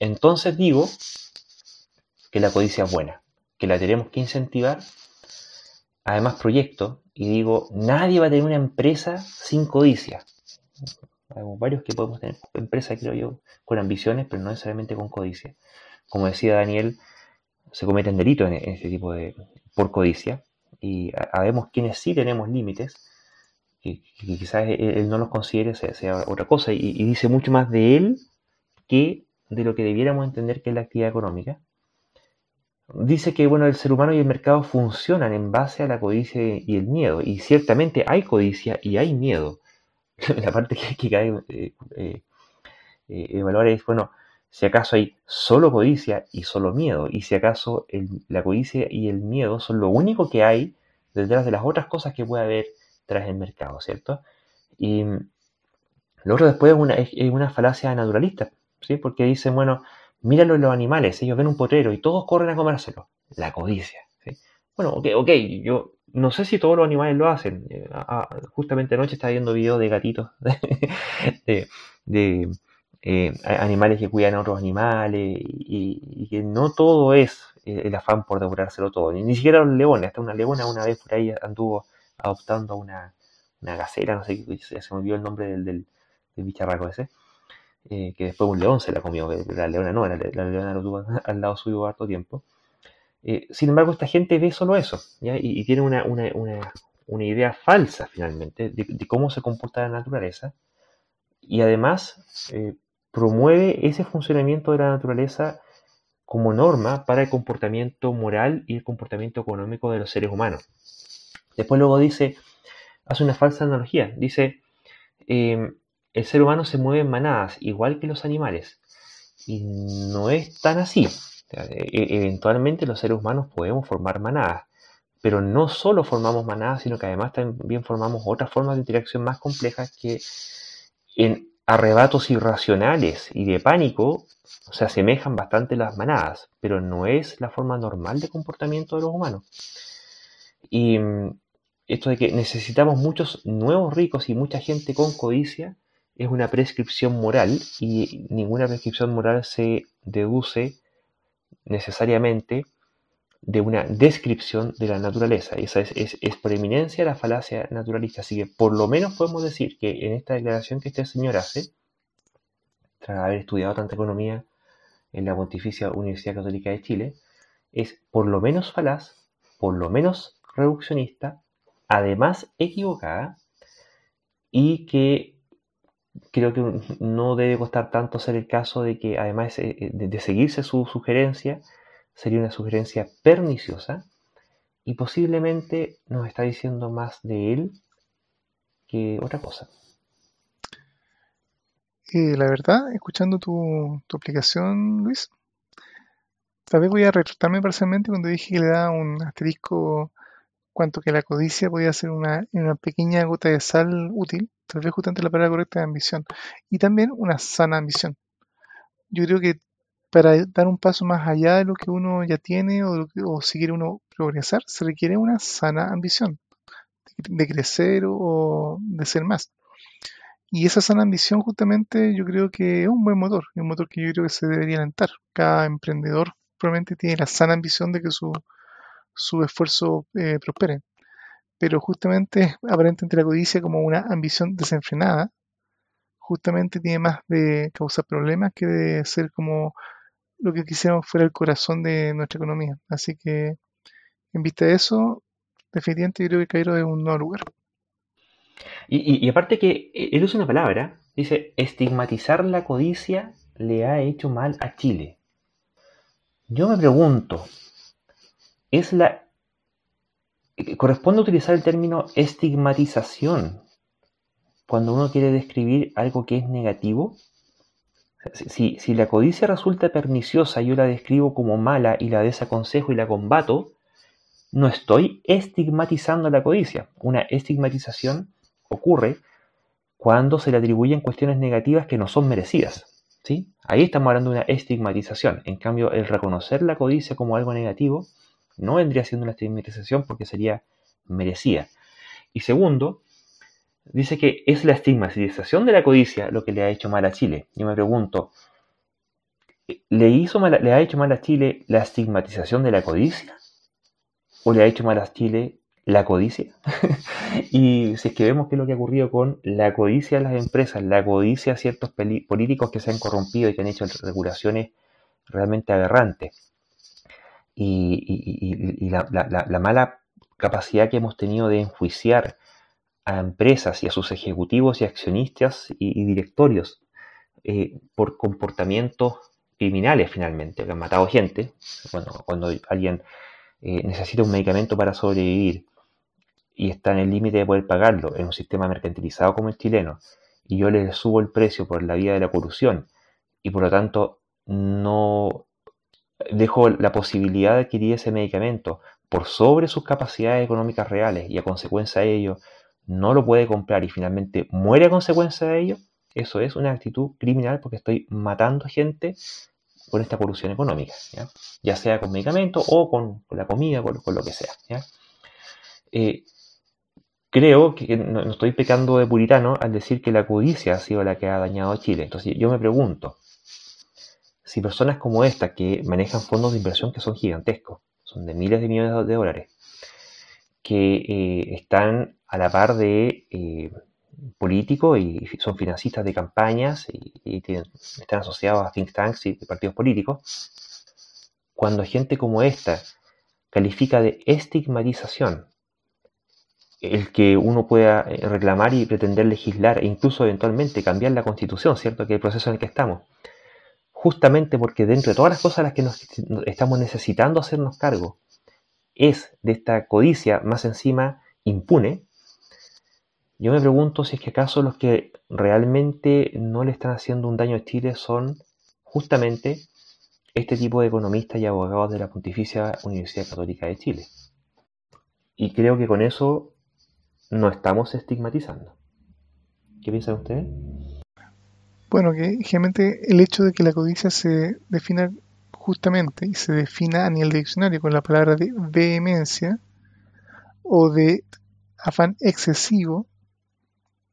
entonces digo que la codicia es buena, que la tenemos que incentivar. Además proyecto y digo, nadie va a tener una empresa sin codicia. Varios que podemos tener empresas, creo yo, con ambiciones, pero no necesariamente con codicia. Como decía Daniel, se cometen delitos en, este tipo de por codicia y sabemos quienes sí tenemos límites que, quizás él, no los considere sea, otra cosa y, dice mucho más de él que de lo que debiéramos entender que es la actividad económica dice que bueno el ser humano y el mercado funcionan en base a la codicia y el miedo y ciertamente hay codicia y hay miedo la parte que, que cae eh, eh, eh, evaluar es bueno si acaso hay solo codicia y solo miedo, y si acaso la codicia y el miedo son lo único que hay detrás de las otras cosas que puede haber tras el mercado, ¿cierto? Y lo otro después es una, es una falacia naturalista, ¿sí? Porque dicen, bueno, míralo en los animales, ellos ven un potrero y todos corren a comérselo. La codicia, ¿sí? Bueno, ok, ok, yo no sé si todos los animales lo hacen. Eh, justamente anoche estaba viendo videos de gatitos de, eh, animales que cuidan a otros animales y, que no todo es el afán por devorárselo todo, ni, siquiera los leones, hasta una leona una vez por ahí anduvo adoptando una, una gacela, no sé, se me olvidó el nombre del, del, bicharraco ese, eh, que después un león se la comió, la leona no, la, leona lo tuvo al lado suyo harto tiempo. Eh, sin embargo, esta gente ve solo eso Y, tiene una, idea falsa finalmente de, cómo se comporta la naturaleza y además promueve ese funcionamiento de la naturaleza como norma para el comportamiento moral y el comportamiento económico de los seres humanos. Después luego dice, hace una falsa analogía, dice, em, el ser humano se mueve en manadas, igual que los animales. Y no es tan así. E-, eventualmente los seres humanos podemos formar manadas, pero no solo formamos manadas, sino que además también formamos otras formas de interacción más complejas que en arrebatos irracionales y de pánico se asemejan bastante las manadas, pero no es la forma normal de comportamiento de los humanos. Y mm, esto de que necesitamos muchos nuevos ricos y mucha gente con codicia es una prescripción moral y ninguna prescripción moral se deduce necesariamente de una descripción de la naturaleza. Esa es, es, por eminencia la falacia naturalista. Así que por lo menos podemos decir que en esta declaración que este señor hace, tras haber estudiado tanta economía en la Pontificia Universidad Católica de Chile, es por lo menos falaz, por lo menos reduccionista, además equivocada, y que creo que no debe costar tanto ser el caso de que además eh, de seguirse su sugerencia, sería una sugerencia perniciosa y posiblemente nos está diciendo más de él que otra cosa. Eh, la verdad, escuchando tu, tu aplicación, Luis, tal vez voy a retratarme parcialmente cuando dije que le da un asterisco cuanto que la codicia podía ser una, una pequeña gota de sal útil, tal vez justamente la palabra correcta de ambición, y también una sana ambición. Yo creo que para dar un paso más allá de lo que uno ya tiene o, si quiere uno progresar, se requiere una sana ambición de, crecer o, de ser más. Y esa sana ambición justamente yo creo que es un buen motor, un motor que yo creo que se debería alentar. Cada emprendedor probablemente tiene la sana ambición de que su, su esfuerzo eh, prospere. Pero justamente aparentemente la codicia como una ambición desenfrenada, justamente tiene más de causar problemas que de ser como lo que quisiéramos fuera el corazón de nuestra economía. Así que, en vista de eso, definitivamente yo creo que Cairo es un nuevo lugar. Y, aparte que e, él usa una palabra, dice, estigmatizar la codicia le ha hecho mal a Chile. Yo me pregunto, ¿es la... ¿Corresponde utilizar el término estigmatización cuando uno quiere describir algo que es negativo? Si, si, la codicia resulta perniciosa yo la describo como mala y la desaconsejo y la combato, no estoy estigmatizando la codicia. Una estigmatización ocurre cuando se le atribuyen cuestiones negativas que no son merecidas. ¿sí? Ahí estamos hablando de una estigmatización. En cambio, el reconocer la codicia como algo negativo no vendría siendo una estigmatización porque sería merecida. Y segundo, dice que es la estigmatización de la codicia lo que le ha hecho mal a Chile. Yo me pregunto, ¿le, hizo ¿le ha hecho mal a Chile la estigmatización de la codicia? ¿O le ha hecho mal a Chile la codicia? y si es que vemos qué es lo que ha ocurrido con la codicia de las empresas, la codicia de ciertos políticos que se han corrompido y que han hecho regulaciones realmente aberrantes. Y, la, mala capacidad que hemos tenido de enjuiciar a empresas y a sus ejecutivos y accionistas y, directorios eh, por comportamientos criminales finalmente, que han matado gente, cuando, cuando alguien eh, necesita un medicamento para sobrevivir y está en el límite de poder pagarlo en un sistema mercantilizado como el chileno, y yo le subo el precio por la vía de la corrupción, y por lo tanto no dejo la posibilidad de adquirir ese medicamento por sobre sus capacidades económicas reales y a consecuencia de ello no lo puede comprar y finalmente muere a consecuencia de ello, eso es una actitud criminal porque estoy matando gente con esta corrupción económica, ya, sea con medicamentos o con, la comida, con, con, lo que sea. Eh, creo que no, estoy pecando de puritano al decir que la codicia ha sido la que ha dañado a Chile. Entonces yo me pregunto, si personas como esta que manejan fondos de inversión que son gigantescos, son de miles de millones de dólares, que eh, están a la par de eh, políticos y son financistas de campañas y, están asociados a think tanks y partidos políticos, cuando gente como esta califica de estigmatización el que uno pueda eh, reclamar y pretender legislar e incluso eventualmente cambiar la constitución, ¿cierto? Que es el proceso en el que estamos. Justamente porque dentro de todas las cosas a las que nos estamos necesitando hacernos cargo, es de esta codicia más encima impune, yo me pregunto si es que acaso los que realmente no le están haciendo un daño a Chile son justamente este tipo de economistas y abogados de la Pontificia Universidad Católica de Chile. Y creo que con eso no estamos estigmatizando. ¿Qué piensan ustedes? Bueno, que generalmente el hecho de que la codicia se defina justamente y se defina a nivel de diccionario con la palabra de vehemencia o de afán excesivo,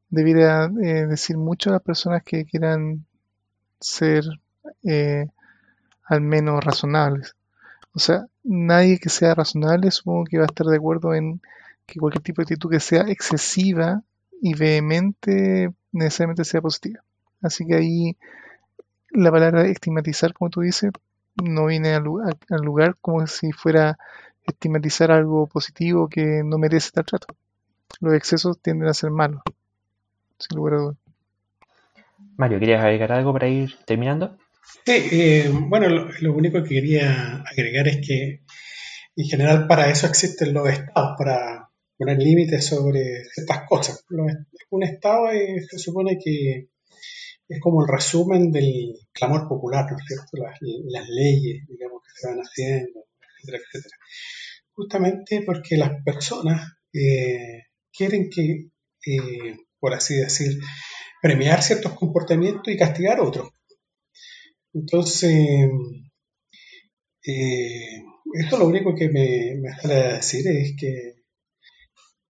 debiera eh, decir mucho a las personas que quieran ser eh, al menos razonables. O sea, nadie que sea razonable supongo que va a estar de acuerdo en que cualquier tipo de actitud que sea excesiva y vehemente necesariamente sea positiva. Así que ahí la palabra estigmatizar, como tú dices, no viene al lugar, como si fuera estigmatizar algo positivo que no merece tal trato. Los excesos tienden a ser malos, sin lugar a dudas. Mario, ¿querías agregar algo para ir terminando? Sí, eh, bueno, lo, único que quería agregar es que en general para eso existen los estados, para poner límites sobre ciertas cosas. Un estado se supone que es como el resumen del clamor popular, ¿no es cierto? Las, leyes, digamos, que se van haciendo, etcétera, etcétera. Justamente porque las personas eh, quieren que, eh, por así decir, premiar ciertos comportamientos y castigar otros. Entonces, eh, esto lo único que me, me sale a decir es que,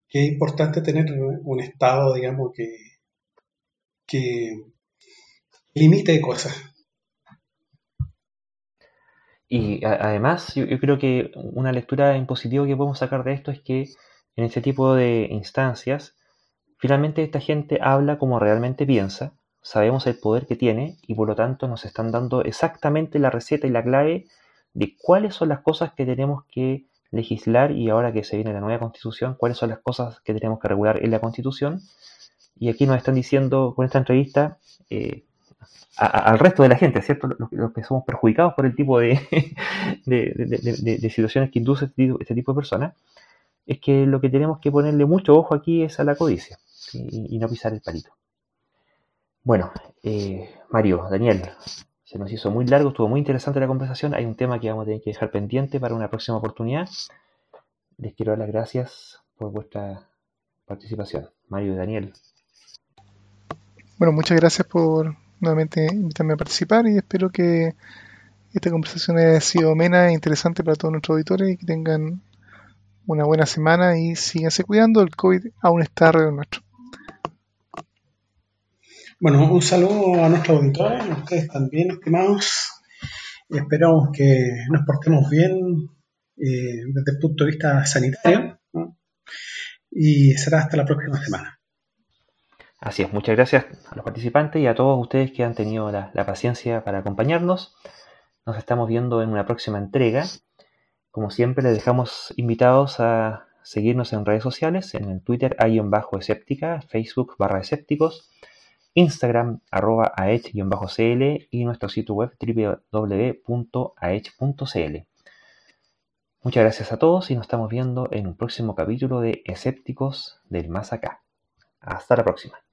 que, es importante tener un Estado, digamos, que, que limite cosas. Y además, yo, creo que una lectura en positivo que podemos sacar de esto es que en este tipo de instancias, finalmente esta gente habla como realmente piensa, sabemos el poder que tiene y por lo tanto nos están dando exactamente la receta y la clave de cuáles son las cosas que tenemos que legislar y ahora que se viene la nueva constitución, cuáles son las cosas que tenemos que regular en la constitución. Y aquí nos están diciendo con esta entrevista eh, al resto de la gente, ¿cierto? Los, que somos perjudicados por el tipo de, de, situaciones que induce este, este tipo de personas, es que lo que tenemos que ponerle mucho ojo aquí es a la codicia y, no pisar el palito. Bueno, eh, Mario, Daniel, se nos hizo muy largo, estuvo muy interesante la conversación. Hay un tema que vamos a tener que dejar pendiente para una próxima oportunidad. Les quiero dar las gracias por vuestra participación. Mario y Daniel. Bueno, muchas gracias por nuevamente invitarme a participar y espero que esta conversación haya sido amena e interesante para todos nuestros auditores y que tengan una buena semana y síganse cuidando, el COVID aún está alrededor nuestro. Bueno, un saludo a nuestros auditores, a ustedes también, estimados. Esperamos que nos portemos bien eh, desde el punto de vista sanitario. Y será hasta la próxima semana. Así es, muchas gracias a los participantes y a todos ustedes que han tenido la, paciencia para acompañarnos. Nos estamos viendo en una próxima entrega. Como siempre, les dejamos invitados a seguirnos en redes sociales, en el Twitter hay-escéptica, Facebook barra escépticos, Instagram arroba aech-cl y nuestro sitio web www.aech.cl. Muchas gracias a todos y nos estamos viendo en un próximo capítulo de Escépticos del Más Acá. Hasta la próxima.